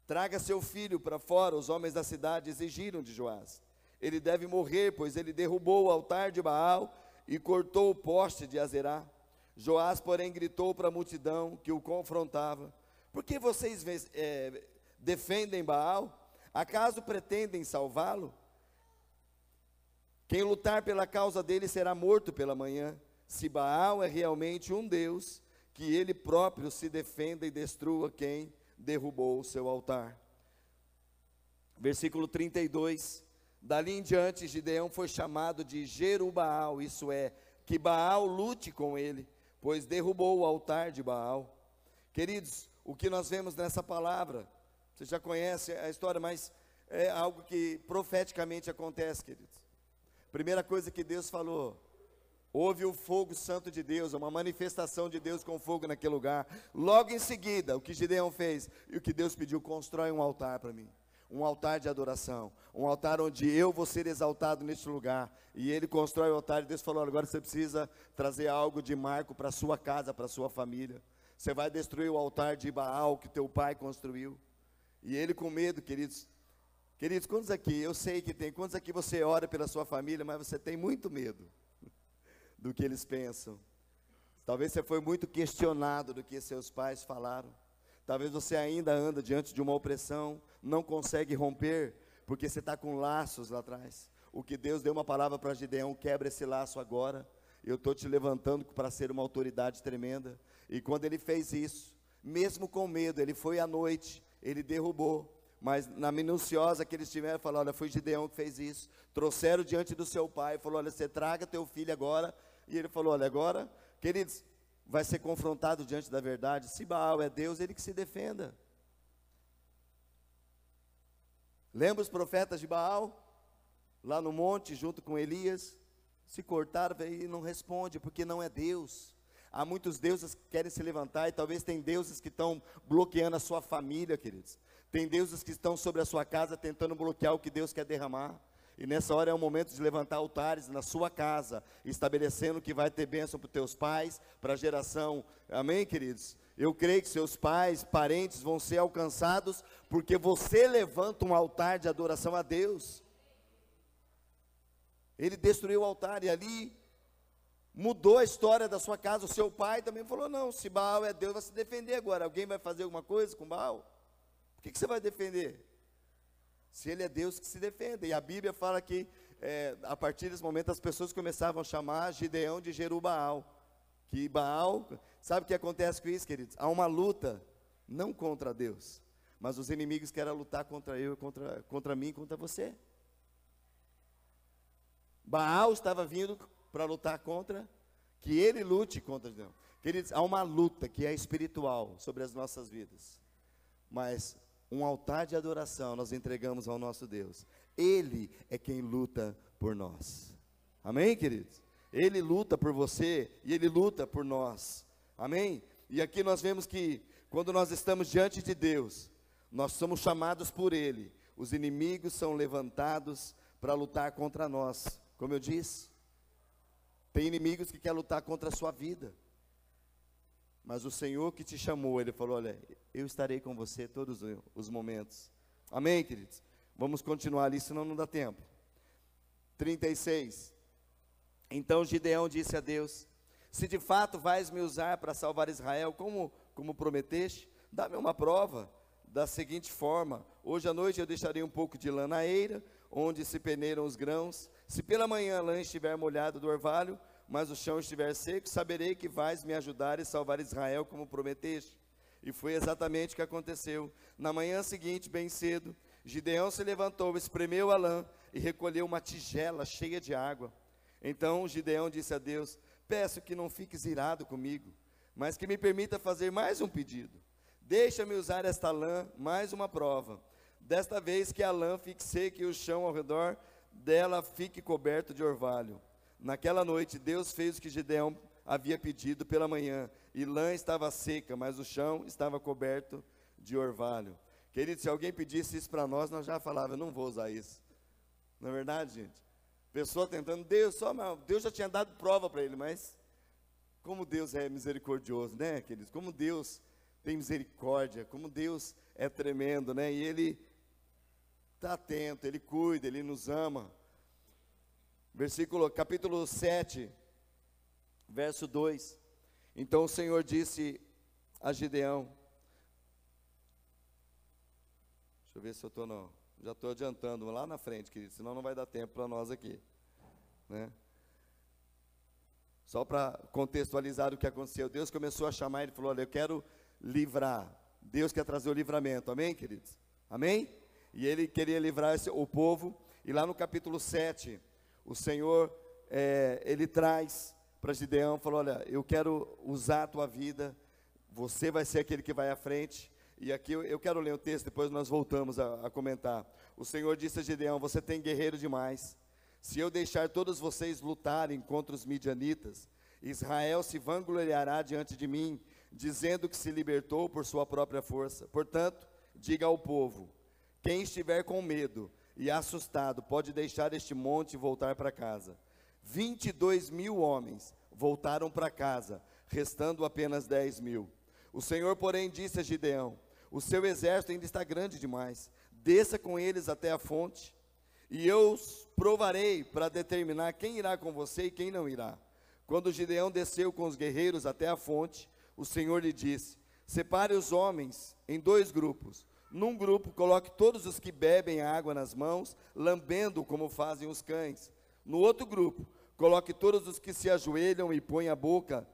Traga seu filho para fora, os homens da cidade exigiram de Joás. Ele deve morrer, pois ele derrubou o altar de Baal e cortou o poste de Azerá. Joás, porém, gritou para a multidão que o confrontava: Por que vocês é, defendem Baal? Acaso pretendem salvá-lo? Quem lutar pela causa dele será morto pela manhã. Se Baal é realmente um Deus, que ele próprio se defenda e destrua quem derrubou o seu altar. Versículo 32. Dali em diante, Gideão foi chamado de Jerubaal, isso é, que Baal lute com ele pois derrubou o altar de Baal. Queridos, o que nós vemos nessa palavra, você já conhece a história, mas é algo que profeticamente acontece, queridos. Primeira coisa que Deus falou, houve o fogo santo de Deus, uma manifestação de Deus com fogo naquele lugar. Logo em seguida, o que Gideão fez e o que Deus pediu, constrói um altar para mim um altar de adoração, um altar onde eu vou ser exaltado neste lugar. E ele constrói o altar e Deus falou: agora você precisa trazer algo de marco para sua casa, para sua família. Você vai destruir o altar de Baal que teu pai construiu. E ele com medo, queridos. Queridos, quantos aqui? Eu sei que tem. Quantos aqui você ora pela sua família, mas você tem muito medo do que eles pensam. Talvez você foi muito questionado do que seus pais falaram. Talvez você ainda anda diante de uma opressão, não consegue romper, porque você está com laços lá atrás. O que Deus deu uma palavra para Gideão, quebra esse laço agora. Eu estou te levantando para ser uma autoridade tremenda. E quando ele fez isso, mesmo com medo, ele foi à noite, ele derrubou. Mas na minuciosa que eles tiveram, falou: Olha, foi Gideão que fez isso. Trouxeram diante do seu pai, falou: Olha, você traga teu filho agora. E ele falou: Olha, agora, queridos, vai ser confrontado diante da verdade. Se Baal é Deus, ele que se defenda. Lembra os profetas de Baal? Lá no monte, junto com Elias, se cortaram e não responde, porque não é Deus. Há muitos deuses que querem se levantar, e talvez tem deuses que estão bloqueando a sua família, queridos. Tem deuses que estão sobre a sua casa tentando bloquear o que Deus quer derramar. E nessa hora é o momento de levantar altares na sua casa, estabelecendo que vai ter bênção para os teus pais, para a geração. Amém, queridos? Eu creio que seus pais, parentes vão ser alcançados, porque você levanta um altar de adoração a Deus. Ele destruiu o altar e ali mudou a história da sua casa. O seu pai também falou: não, se Baal é Deus, vai se defender agora. Alguém vai fazer alguma coisa com Baal? Por que, que você vai defender? Se ele é Deus que se defenda. E a Bíblia fala que é, a partir desse momento as pessoas começavam a chamar Gideão de Jerubaal. Que Baal, sabe o que acontece com isso, queridos? Há uma luta, não contra Deus, Mas os inimigos querem lutar contra eu, contra, contra mim, contra você. Baal estava vindo para lutar contra, que ele lute contra Deus. Queridos, há uma luta que é espiritual sobre as nossas vidas. Mas um altar de adoração nós entregamos ao nosso Deus. Ele é quem luta por nós. Amém, queridos? Ele luta por você e ele luta por nós. Amém? E aqui nós vemos que quando nós estamos diante de Deus, nós somos chamados por Ele. Os inimigos são levantados para lutar contra nós. Como eu disse, tem inimigos que querem lutar contra a sua vida. Mas o Senhor que te chamou, Ele falou: Olha, eu estarei com você todos os momentos. Amém, queridos? Vamos continuar ali, senão não dá tempo. 36. Então Gideão disse a Deus: Se de fato vais me usar para salvar Israel, como, como prometeste, dá-me uma prova da seguinte forma: Hoje à noite eu deixarei um pouco de lã na eira, onde se peneiram os grãos. Se pela manhã a lã estiver molhada do orvalho, mas o chão estiver seco, saberei que vais me ajudar e salvar Israel como prometeste. E foi exatamente o que aconteceu. Na manhã seguinte, bem cedo, Gideão se levantou, espremeu a lã e recolheu uma tigela cheia de água. Então Gideão disse a Deus: Peço que não fiques irado comigo, mas que me permita fazer mais um pedido. Deixa-me usar esta lã, mais uma prova. Desta vez que a lã fique seca e o chão ao redor dela fique coberto de orvalho. Naquela noite, Deus fez o que Gideão havia pedido pela manhã, e lã estava seca, mas o chão estava coberto de orvalho. Querido, se alguém pedisse isso para nós, nós já falávamos, não vou usar isso. Não é verdade, gente? Pessoa tentando, Deus, só, Deus já tinha dado prova para ele, mas como Deus é misericordioso, né, queridos? Como Deus tem misericórdia, como Deus é tremendo, né? E Ele está atento, Ele cuida, Ele nos ama. Versículo, capítulo 7, verso 2. Então o Senhor disse a Gideão, deixa eu ver se eu estou no, já estou adiantando lá na frente, querido, senão não vai dar tempo para nós aqui, né? Só para contextualizar o que aconteceu, Deus começou a chamar, ele falou, olha, eu quero livrar, Deus quer trazer o livramento, amém, queridos? Amém? E ele queria livrar esse, o povo, e lá no capítulo 7, o Senhor, é, ele traz para Gideão, falou: Olha, eu quero usar a tua vida, você vai ser aquele que vai à frente. E aqui eu, eu quero ler o texto, depois nós voltamos a, a comentar. O Senhor disse a Gideão: Você tem guerreiro demais. Se eu deixar todos vocês lutarem contra os midianitas, Israel se vangloriará diante de mim, dizendo que se libertou por sua própria força. Portanto, diga ao povo: quem estiver com medo, e assustado, pode deixar este monte e voltar para casa. 22 mil homens voltaram para casa, restando apenas 10 mil. O Senhor, porém, disse a Gideão: O seu exército ainda está grande demais. Desça com eles até a fonte, e eu os provarei para determinar quem irá com você e quem não irá. Quando Gideão desceu com os guerreiros até a fonte, o Senhor lhe disse: Separe os homens em dois grupos num grupo, coloque todos os que bebem água nas mãos, lambendo como fazem os cães. No outro grupo, coloque todos os que se ajoelham e põem a boca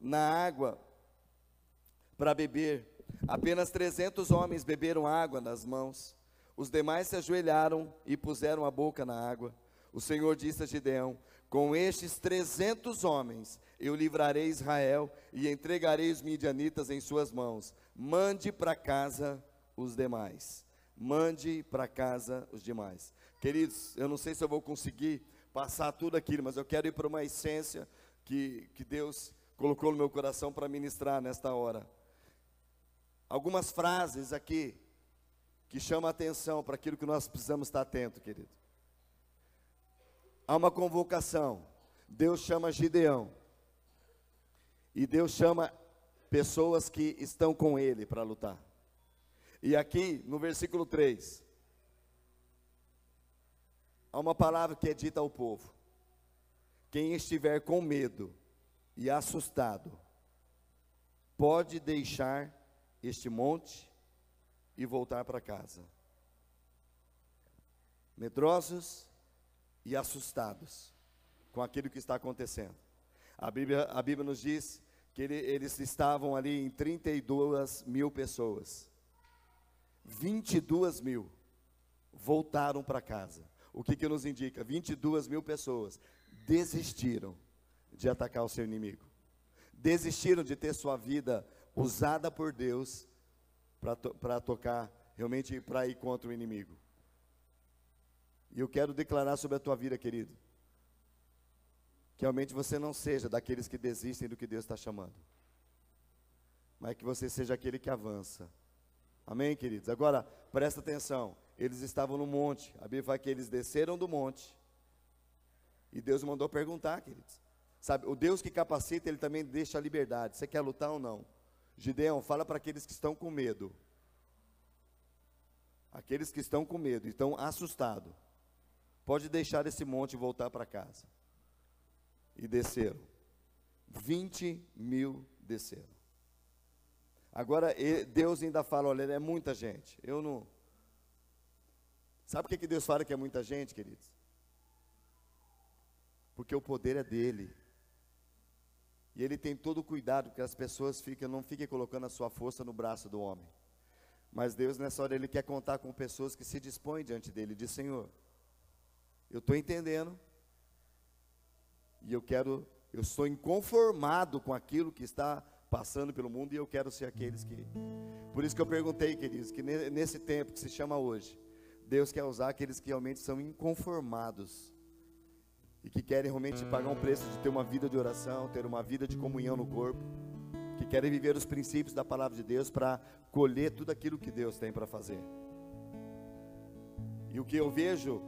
na água para beber. Apenas 300 homens beberam água nas mãos. Os demais se ajoelharam e puseram a boca na água. O Senhor disse a Gideão: Com estes 300 homens eu livrarei Israel e entregarei os midianitas em suas mãos. Mande para casa os demais. Mande para casa os demais. Queridos, eu não sei se eu vou conseguir passar tudo aquilo, mas eu quero ir para uma essência que, que Deus colocou no meu coração para ministrar nesta hora. Algumas frases aqui que chamam a atenção para aquilo que nós precisamos estar atento, querido. Há uma convocação. Deus chama Gideão. E Deus chama pessoas que estão com ele para lutar. E aqui no versículo 3, há uma palavra que é dita ao povo: quem estiver com medo e assustado, pode deixar este monte e voltar para casa. Medrosos e assustados com aquilo que está acontecendo. A Bíblia, a Bíblia nos diz que ele, eles estavam ali em 32 mil pessoas. 22 mil voltaram para casa. O que, que nos indica? 22 mil pessoas desistiram de atacar o seu inimigo. Desistiram de ter sua vida usada por Deus para to tocar, realmente para ir contra o inimigo. E eu quero declarar sobre a tua vida, querido, que realmente você não seja daqueles que desistem do que Deus está chamando, mas que você seja aquele que avança. Amém, queridos? Agora, presta atenção, eles estavam no monte, a Bíblia fala que eles desceram do monte, e Deus mandou perguntar, queridos. Sabe, o Deus que capacita, ele também deixa a liberdade. Você quer lutar ou não? Gideão, fala para aqueles que estão com medo. Aqueles que estão com medo, estão assustados. Pode deixar esse monte e voltar para casa. E desceram. 20 mil desceram. Agora, Deus ainda fala: olha, é muita gente. Eu não. Sabe por que Deus fala que é muita gente, queridos? Porque o poder é dele. E ele tem todo o cuidado que as pessoas fiquem, não fiquem colocando a sua força no braço do homem. Mas Deus, nessa hora, Ele quer contar com pessoas que se dispõem diante dele. Diz: Senhor, eu estou entendendo. E eu quero, eu estou inconformado com aquilo que está passando pelo mundo e eu quero ser aqueles que. Por isso que eu perguntei, queridos, que nesse tempo que se chama hoje, Deus quer usar aqueles que realmente são inconformados e que querem realmente pagar um preço de ter uma vida de oração, ter uma vida de comunhão no corpo, que querem viver os princípios da palavra de Deus para colher tudo aquilo que Deus tem para fazer. E o que eu vejo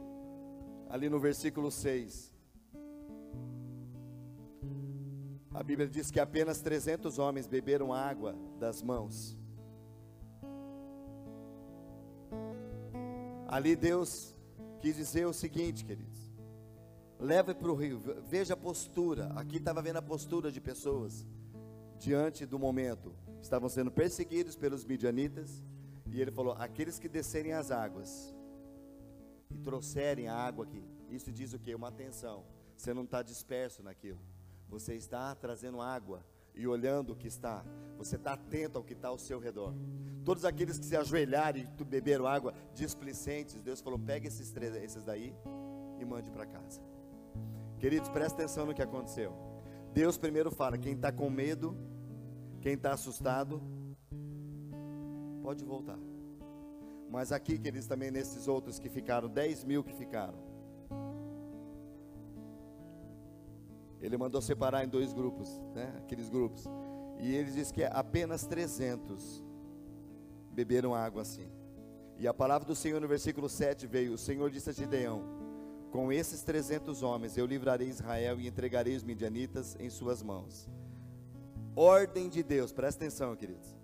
ali no versículo 6, a Bíblia diz que apenas 300 homens beberam água das mãos. Ali Deus quis dizer o seguinte, queridos: leve para o rio, veja a postura. Aqui estava vendo a postura de pessoas diante do momento. Estavam sendo perseguidos pelos midianitas, e ele falou: aqueles que descerem as águas e trouxerem a água aqui, isso diz o que? Uma atenção. Você não está disperso naquilo, você está trazendo água e olhando o que está, você está atento ao que está ao seu redor. Todos aqueles que se ajoelharem e beberam água displicentes, Deus falou: pega esses três, esses daí e mande para casa. Queridos, presta atenção no que aconteceu. Deus primeiro fala: quem está com medo, quem está assustado, pode voltar. Mas aqui, queridos, também nesses outros que ficaram, 10 mil que ficaram, Ele mandou separar em dois grupos, né? aqueles grupos. E ele diz que apenas 300 beberam água assim. E a palavra do Senhor no versículo 7 veio: O Senhor disse a Gideão: Com esses 300 homens eu livrarei Israel e entregarei os midianitas em suas mãos. Ordem de Deus, presta atenção, queridos.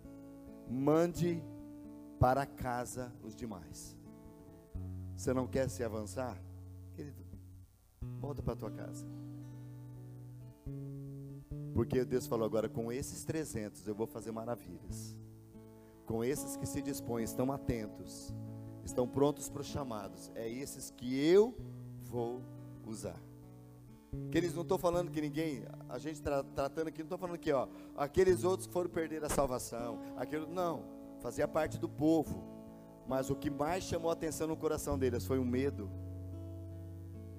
Mande para casa os demais. Você não quer se avançar? Querido, volta para tua casa. Porque Deus falou agora: com esses 300 eu vou fazer maravilhas. Com esses que se dispõem, estão atentos, estão prontos para os chamados, é esses que eu vou usar. Que eles não estão falando que ninguém, a gente tra, tratando aqui, não estou falando que, ó, aqueles outros que foram perder a salvação, aquilo, não, fazia parte do povo, mas o que mais chamou a atenção no coração deles foi o medo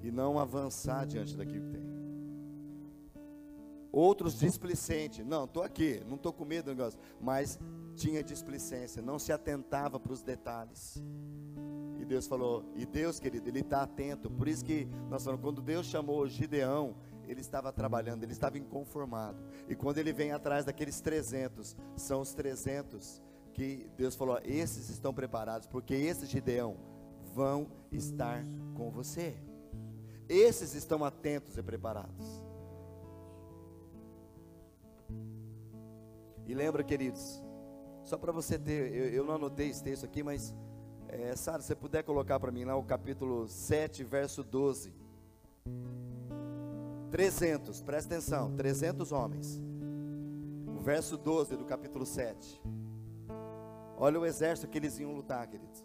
e não avançar diante daquilo que tem. Outros displicente. Não, estou aqui, não estou com medo do negócio. Mas tinha displicência, não se atentava para os detalhes. E Deus falou, e Deus, querido, Ele está atento. Por isso que nós falamos, quando Deus chamou Gideão, ele estava trabalhando, ele estava inconformado. E quando ele vem atrás daqueles 300, são os 300 que Deus falou: esses estão preparados, porque esses Gideão vão estar com você. Esses estão atentos e preparados. E lembra, queridos, só para você ter, eu, eu, não anotei esse texto aqui, mas, é, Sara, se você puder colocar para mim lá o capítulo 7, verso 12. 300, presta atenção, 300 homens. O verso 12 do capítulo 7. Olha o exército que eles iam lutar, queridos.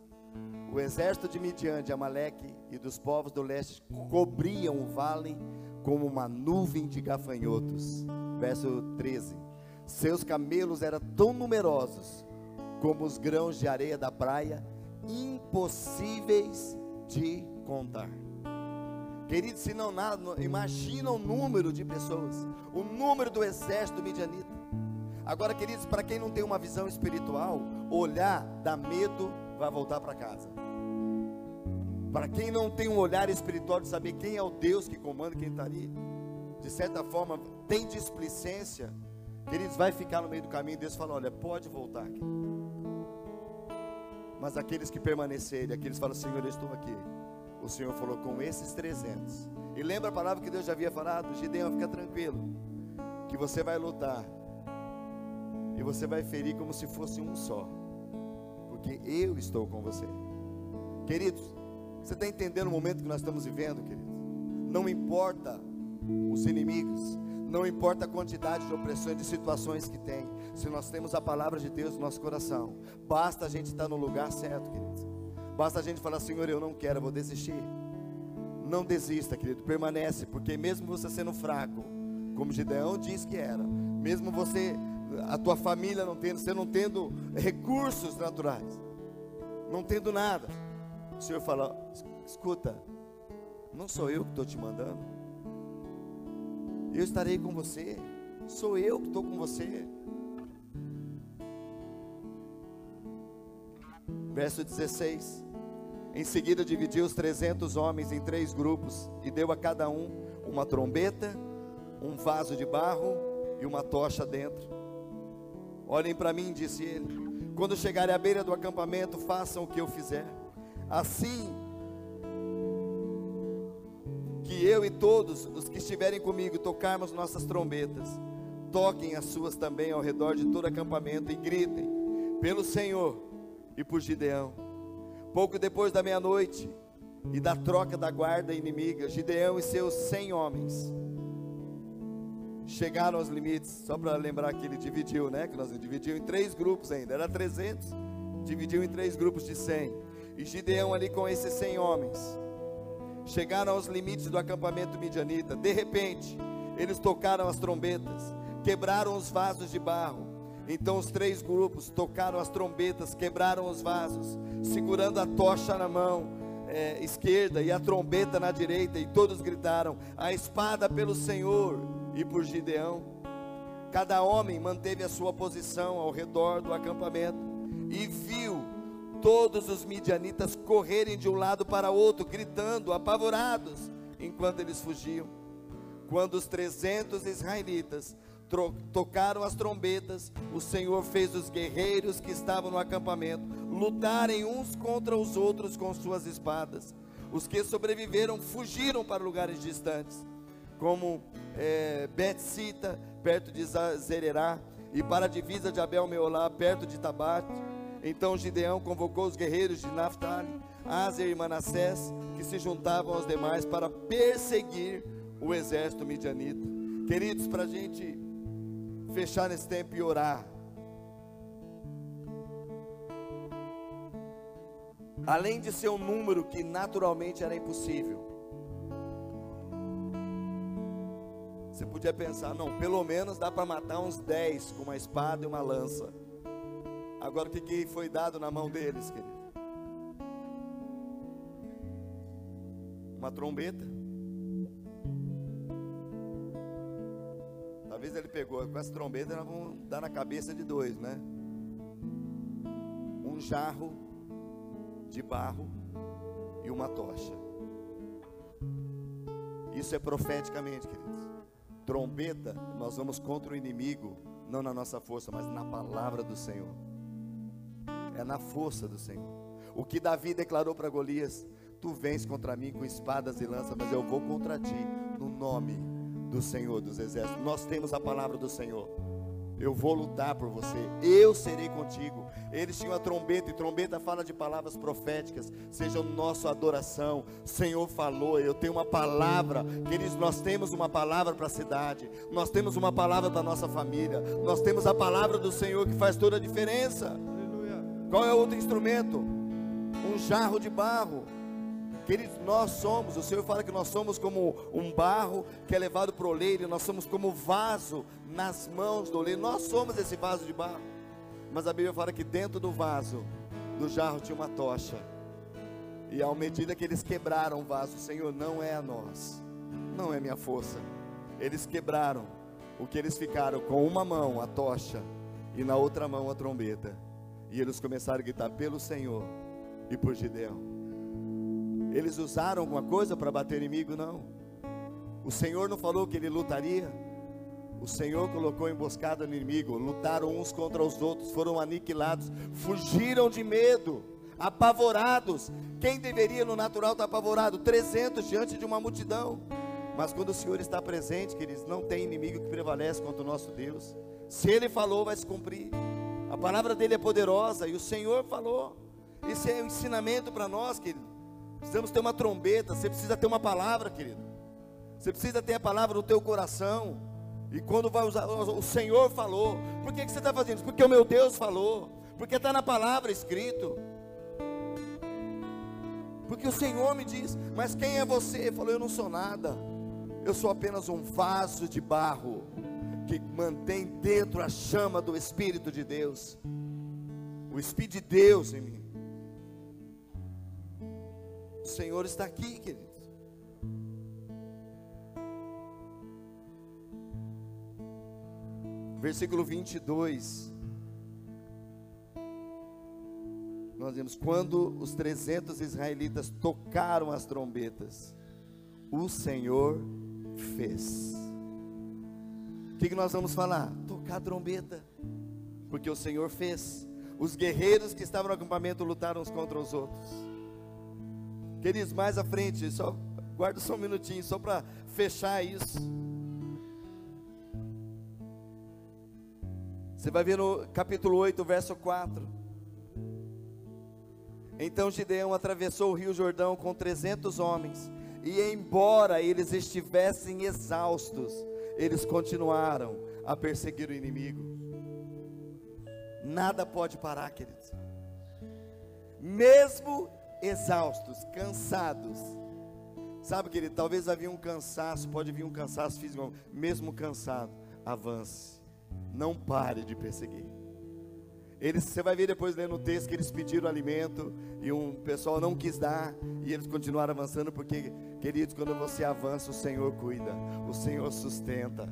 O exército de Midian, de Amaleque e dos povos do leste cobriam o vale como uma nuvem de gafanhotos. Verso 13. Seus camelos eram tão numerosos como os grãos de areia da praia, impossíveis de contar. Queridos, se não nada, imagina o número de pessoas, o número do exército midianita. Agora, queridos, para quem não tem uma visão espiritual, olhar dá medo, vai voltar para casa. Para quem não tem um olhar espiritual de saber quem é o Deus que comanda, quem está ali, de certa forma tem displicência, queridos, vai ficar no meio do caminho. Deus fala: olha, pode voltar aqui. Mas aqueles que permanecerem, aqueles que falam: Senhor, eu estou aqui. O Senhor falou: com esses 300. E lembra a palavra que Deus já havia falado? Gideão, fica tranquilo, que você vai lutar e você vai ferir como se fosse um só, porque eu estou com você. Queridos, você está entendendo o momento que nós estamos vivendo, queridos? Não importa os inimigos, não importa a quantidade de opressões, de situações que tem, se nós temos a palavra de Deus no nosso coração, basta a gente estar no lugar certo, queridos. Basta a gente falar, Senhor, eu não quero, eu vou desistir. Não desista, querido, permanece, porque mesmo você sendo fraco, como Gideão diz que era, mesmo você, a tua família não tendo, você não tendo recursos naturais, não tendo nada, o Senhor fala: escuta, não sou eu que estou te mandando, eu estarei com você, sou eu que estou com você. Verso 16: Em seguida dividiu os trezentos homens em três grupos e deu a cada um uma trombeta, um vaso de barro e uma tocha dentro. Olhem para mim, disse ele. Quando chegarem à beira do acampamento, façam o que eu fizer. Assim eu e todos os que estiverem comigo tocarmos nossas trombetas, toquem as suas também ao redor de todo acampamento e gritem pelo Senhor e por Gideão. Pouco depois da meia-noite e da troca da guarda inimiga, Gideão e seus cem homens chegaram aos limites. Só para lembrar que ele dividiu, né? Que nós dividiu em três grupos ainda. Era 300, dividiu em três grupos de 100 e Gideão ali com esses cem homens chegaram aos limites do acampamento midianita. De repente, eles tocaram as trombetas, quebraram os vasos de barro. Então os três grupos tocaram as trombetas, quebraram os vasos, segurando a tocha na mão é, esquerda e a trombeta na direita, e todos gritaram: A espada pelo Senhor e por Gideão. Cada homem manteve a sua posição ao redor do acampamento e viu todos os midianitas correrem de um lado para outro, gritando, apavorados, enquanto eles fugiam. Quando os trezentos israelitas tocaram as trombetas, o Senhor fez os guerreiros que estavam no acampamento lutarem uns contra os outros com suas espadas. Os que sobreviveram fugiram para lugares distantes, como é, Bet-Sita, perto de Zererá, e para a divisa de Abel-Meolá, perto de Tabate então Gideão convocou os guerreiros de Naphtali, Azer e Manassés, que se juntavam aos demais para perseguir o exército midianita. Queridos, para a gente fechar nesse tempo e orar. Além de ser um número que naturalmente era impossível, você podia pensar, não, pelo menos dá para matar uns 10 com uma espada e uma lança. Agora o que, foi dado na mão deles, querido? Uma trombeta. Talvez ele pegou com essa trombeta, nós vamos dar na cabeça de dois, né? Um jarro de barro e uma tocha. Isso é profeticamente, queridos. Trombeta, nós vamos contra o inimigo, não na nossa força, mas na palavra do Senhor é na força do Senhor. O que Davi declarou para Golias: Tu vens contra mim com espadas e lanças, mas eu vou contra ti no nome do Senhor dos Exércitos. Nós temos a palavra do Senhor. Eu vou lutar por você, eu serei contigo. Eles tinham a trombeta, e trombeta fala de palavras proféticas, seja nossa adoração. O Senhor falou, eu tenho uma palavra, queridos, nós temos uma palavra para a cidade, nós temos uma palavra para a nossa família, nós temos a palavra do Senhor que faz toda a diferença. Qual é o outro instrumento? Um jarro de barro. Queridos, nós somos, o Senhor fala que nós somos como um barro que é levado para o oleiro, nós somos como vaso nas mãos do oleiro, nós somos esse vaso de barro. Mas a Bíblia fala que dentro do vaso, do jarro, tinha uma tocha. E à medida que eles quebraram o vaso, Senhor, não é a nós, não é minha força. Eles quebraram, o que eles ficaram com uma mão a tocha e na outra mão a trombeta. E eles começaram a gritar pelo Senhor e por Gideão. Eles usaram alguma coisa para bater inimigo? Não. O Senhor não falou que ele lutaria? O Senhor colocou emboscada no inimigo, lutaram uns contra os outros, foram aniquilados, fugiram de medo apavorados. Quem deveria no natural estar apavorado? 300 diante de uma multidão. Mas quando o Senhor está presente, queridos, não tem inimigo que prevalece contra o nosso Deus. Se Ele falou, vai se cumprir. A palavra dele é poderosa e o Senhor falou. Isso é um ensinamento para nós, querido. Precisamos ter uma trombeta, você precisa ter uma palavra, querido. Você precisa ter a palavra no teu coração. E quando vai usar, o Senhor falou. Por que, que você está fazendo isso? Porque o meu Deus falou. Porque está na palavra escrito. Porque o Senhor me diz, mas quem é você? Ele falou, eu não sou nada. Eu sou apenas um vaso de barro que mantém dentro a chama do Espírito de Deus. O Espírito de Deus em mim. O Senhor está aqui, queridos. Versículo 22. nós vemos quando os 300 israelitas tocaram as trombetas, o Senhor fez. Que, que nós vamos falar? Tocar trombeta, porque o Senhor fez. Os guerreiros que estavam no acampamento lutaram uns contra os outros. Queridos, mais à frente, só guarda só um minutinho, só para fechar isso. Você vai ver no capítulo 8, verso 4. Então Gideão atravessou o rio Jordão com trezentos homens, e embora eles estivessem exaustos, eles continuaram a perseguir o inimigo. Nada pode parar, queridos. Mesmo exaustos, cansados. Sabe, querido, talvez havia um cansaço, pode vir um cansaço físico, mesmo cansado, avance. Não pare de perseguir. Eles, você vai ver depois lendo o texto que eles pediram alimento e um pessoal não quis dar e eles continuaram avançando porque, queridos, quando você avança, o Senhor cuida, o Senhor sustenta.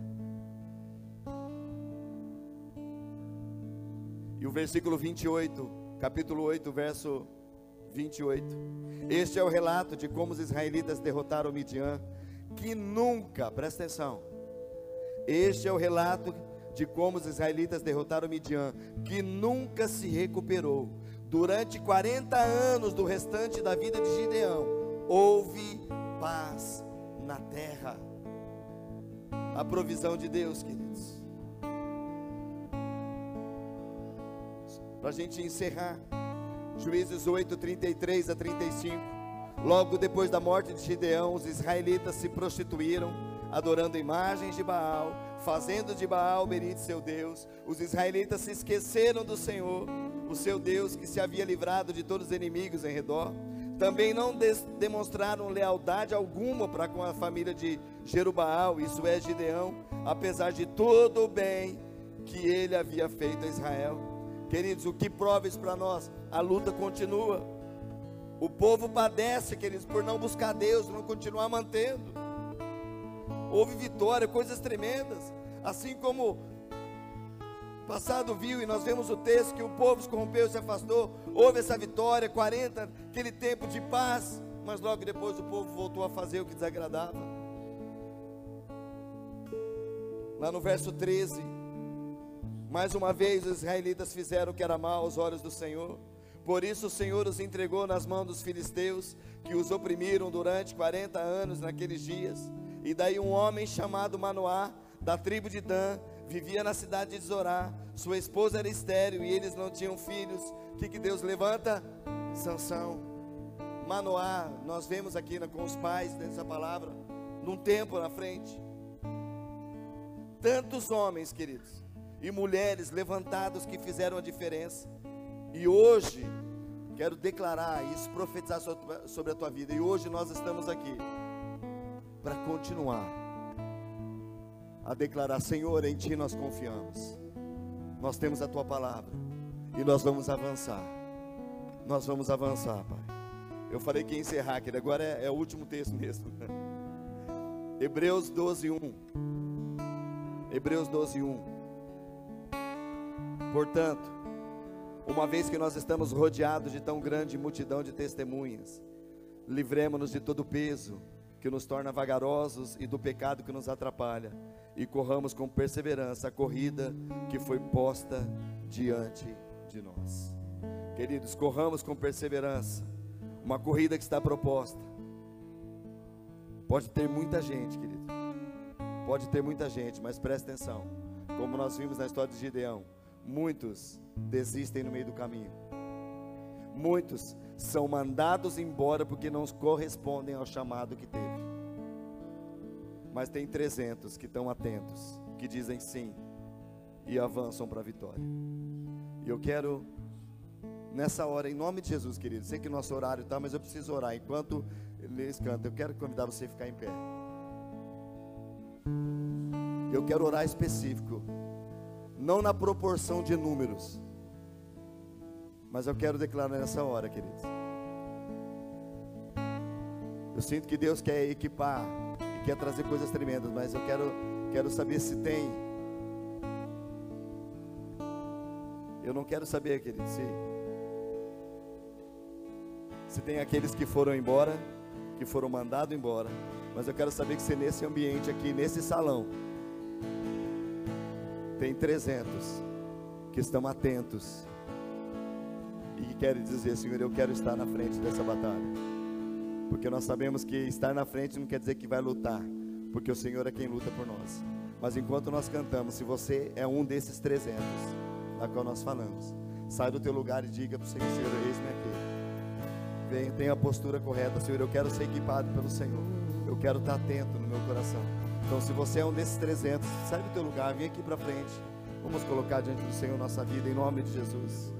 E o versículo 28, capítulo 8, verso 28. Este é o relato de como os israelitas derrotaram Midian, que nunca, presta atenção. Este é o relato de como os israelitas derrotaram Midian, que nunca se recuperou. Durante 40 anos do restante da vida de Gideão, houve paz na terra. A provisão de Deus, queridos. Para a gente encerrar, Juízes 8, 33 a 35. Logo depois da morte de Gideão, os israelitas se prostituíram, adorando imagens de Baal fazendo de Baal Berite seu Deus. Os israelitas se esqueceram do Senhor, o seu Deus que se havia livrado de todos os inimigos em redor. Também não demonstraram lealdade alguma para com a família de Jerubaal, isso é Gideão, apesar de todo o bem que ele havia feito a Israel. Queridos, o que prova isso para nós? A luta continua. O povo padece, queridos, por não buscar Deus, não continuar mantendo houve vitória, coisas tremendas. Assim como passado viu, e nós vemos o texto que o povo se corrompeu se afastou, houve essa vitória, 40, aquele tempo de paz, mas logo depois o povo voltou a fazer o que desagradava. Lá no verso 13, mais uma vez os israelitas fizeram o que era mal aos olhos do Senhor. Por isso o Senhor os entregou nas mãos dos filisteus, que os oprimiram durante 40 anos naqueles dias. E daí um homem chamado Manoá, da tribo de Dan, vivia na cidade de Zorá. Sua esposa era estéril e eles não tinham filhos. O que, que Deus levanta? Sansão. Manoá, nós vemos aqui com os pais dessa palavra, num tempo na frente. Tantos homens, queridos, e mulheres levantados que fizeram a diferença. E hoje, quero declarar isso, profetizar sobre a tua vida. E hoje nós estamos aqui para continuar a declarar: Senhor, em Ti nós confiamos, nós temos a Tua palavra, E nós vamos avançar. Nós vamos avançar, Pai. Eu falei que ia encerrar aqui, agora é, é o último texto mesmo. Hebreus 12, 1. Hebreus 12, 1. Portanto, uma vez que nós estamos rodeados de tão grande multidão de testemunhas, livremos-nos de todo peso que nos torna vagarosos e do pecado que nos atrapalha, e corramos com perseverança a corrida que foi posta diante de nós. Queridos, corramos com perseverança uma corrida que está proposta. Pode ter muita gente, querido. Pode ter muita gente, mas preste atenção. Como nós vimos na história de Gideão, muitos desistem no meio do caminho. Muitos são mandados embora porque não correspondem ao chamado que teve. Mas tem 300 que estão atentos, que dizem sim e avançam para a vitória. E eu quero nessa hora, em nome de Jesus, querido. Sei que nosso horário está, mas eu preciso orar enquanto eles cantam. Eu quero convidar você a ficar em pé. Eu quero orar específico, não na proporção de números, mas eu quero declarar nessa hora, queridos. Eu sinto que Deus quer equipar e quer trazer coisas tremendas, mas eu quero, quero saber se tem. Eu não quero saber, querido, se, se tem aqueles que foram embora, que foram mandados embora, mas eu quero saber que se nesse ambiente aqui, nesse salão, tem 300 que estão atentos e que querem dizer, Senhor, eu quero estar na frente dessa batalha. Porque nós sabemos que estar na frente não quer dizer que vai lutar, porque o Senhor é quem luta por nós. Mas enquanto nós cantamos, se você é um desses 300, da qual nós falamos, sai do teu lugar e diga para o Senhor, Senhor, eis-me aqui. Venha, tenha a postura correta, Senhor, eu quero ser equipado pelo Senhor. Eu quero estar atento no meu coração. Então, se você é um desses 300, sai do teu lugar, vem aqui para frente. Vamos colocar diante do Senhor nossa vida em nome de Jesus.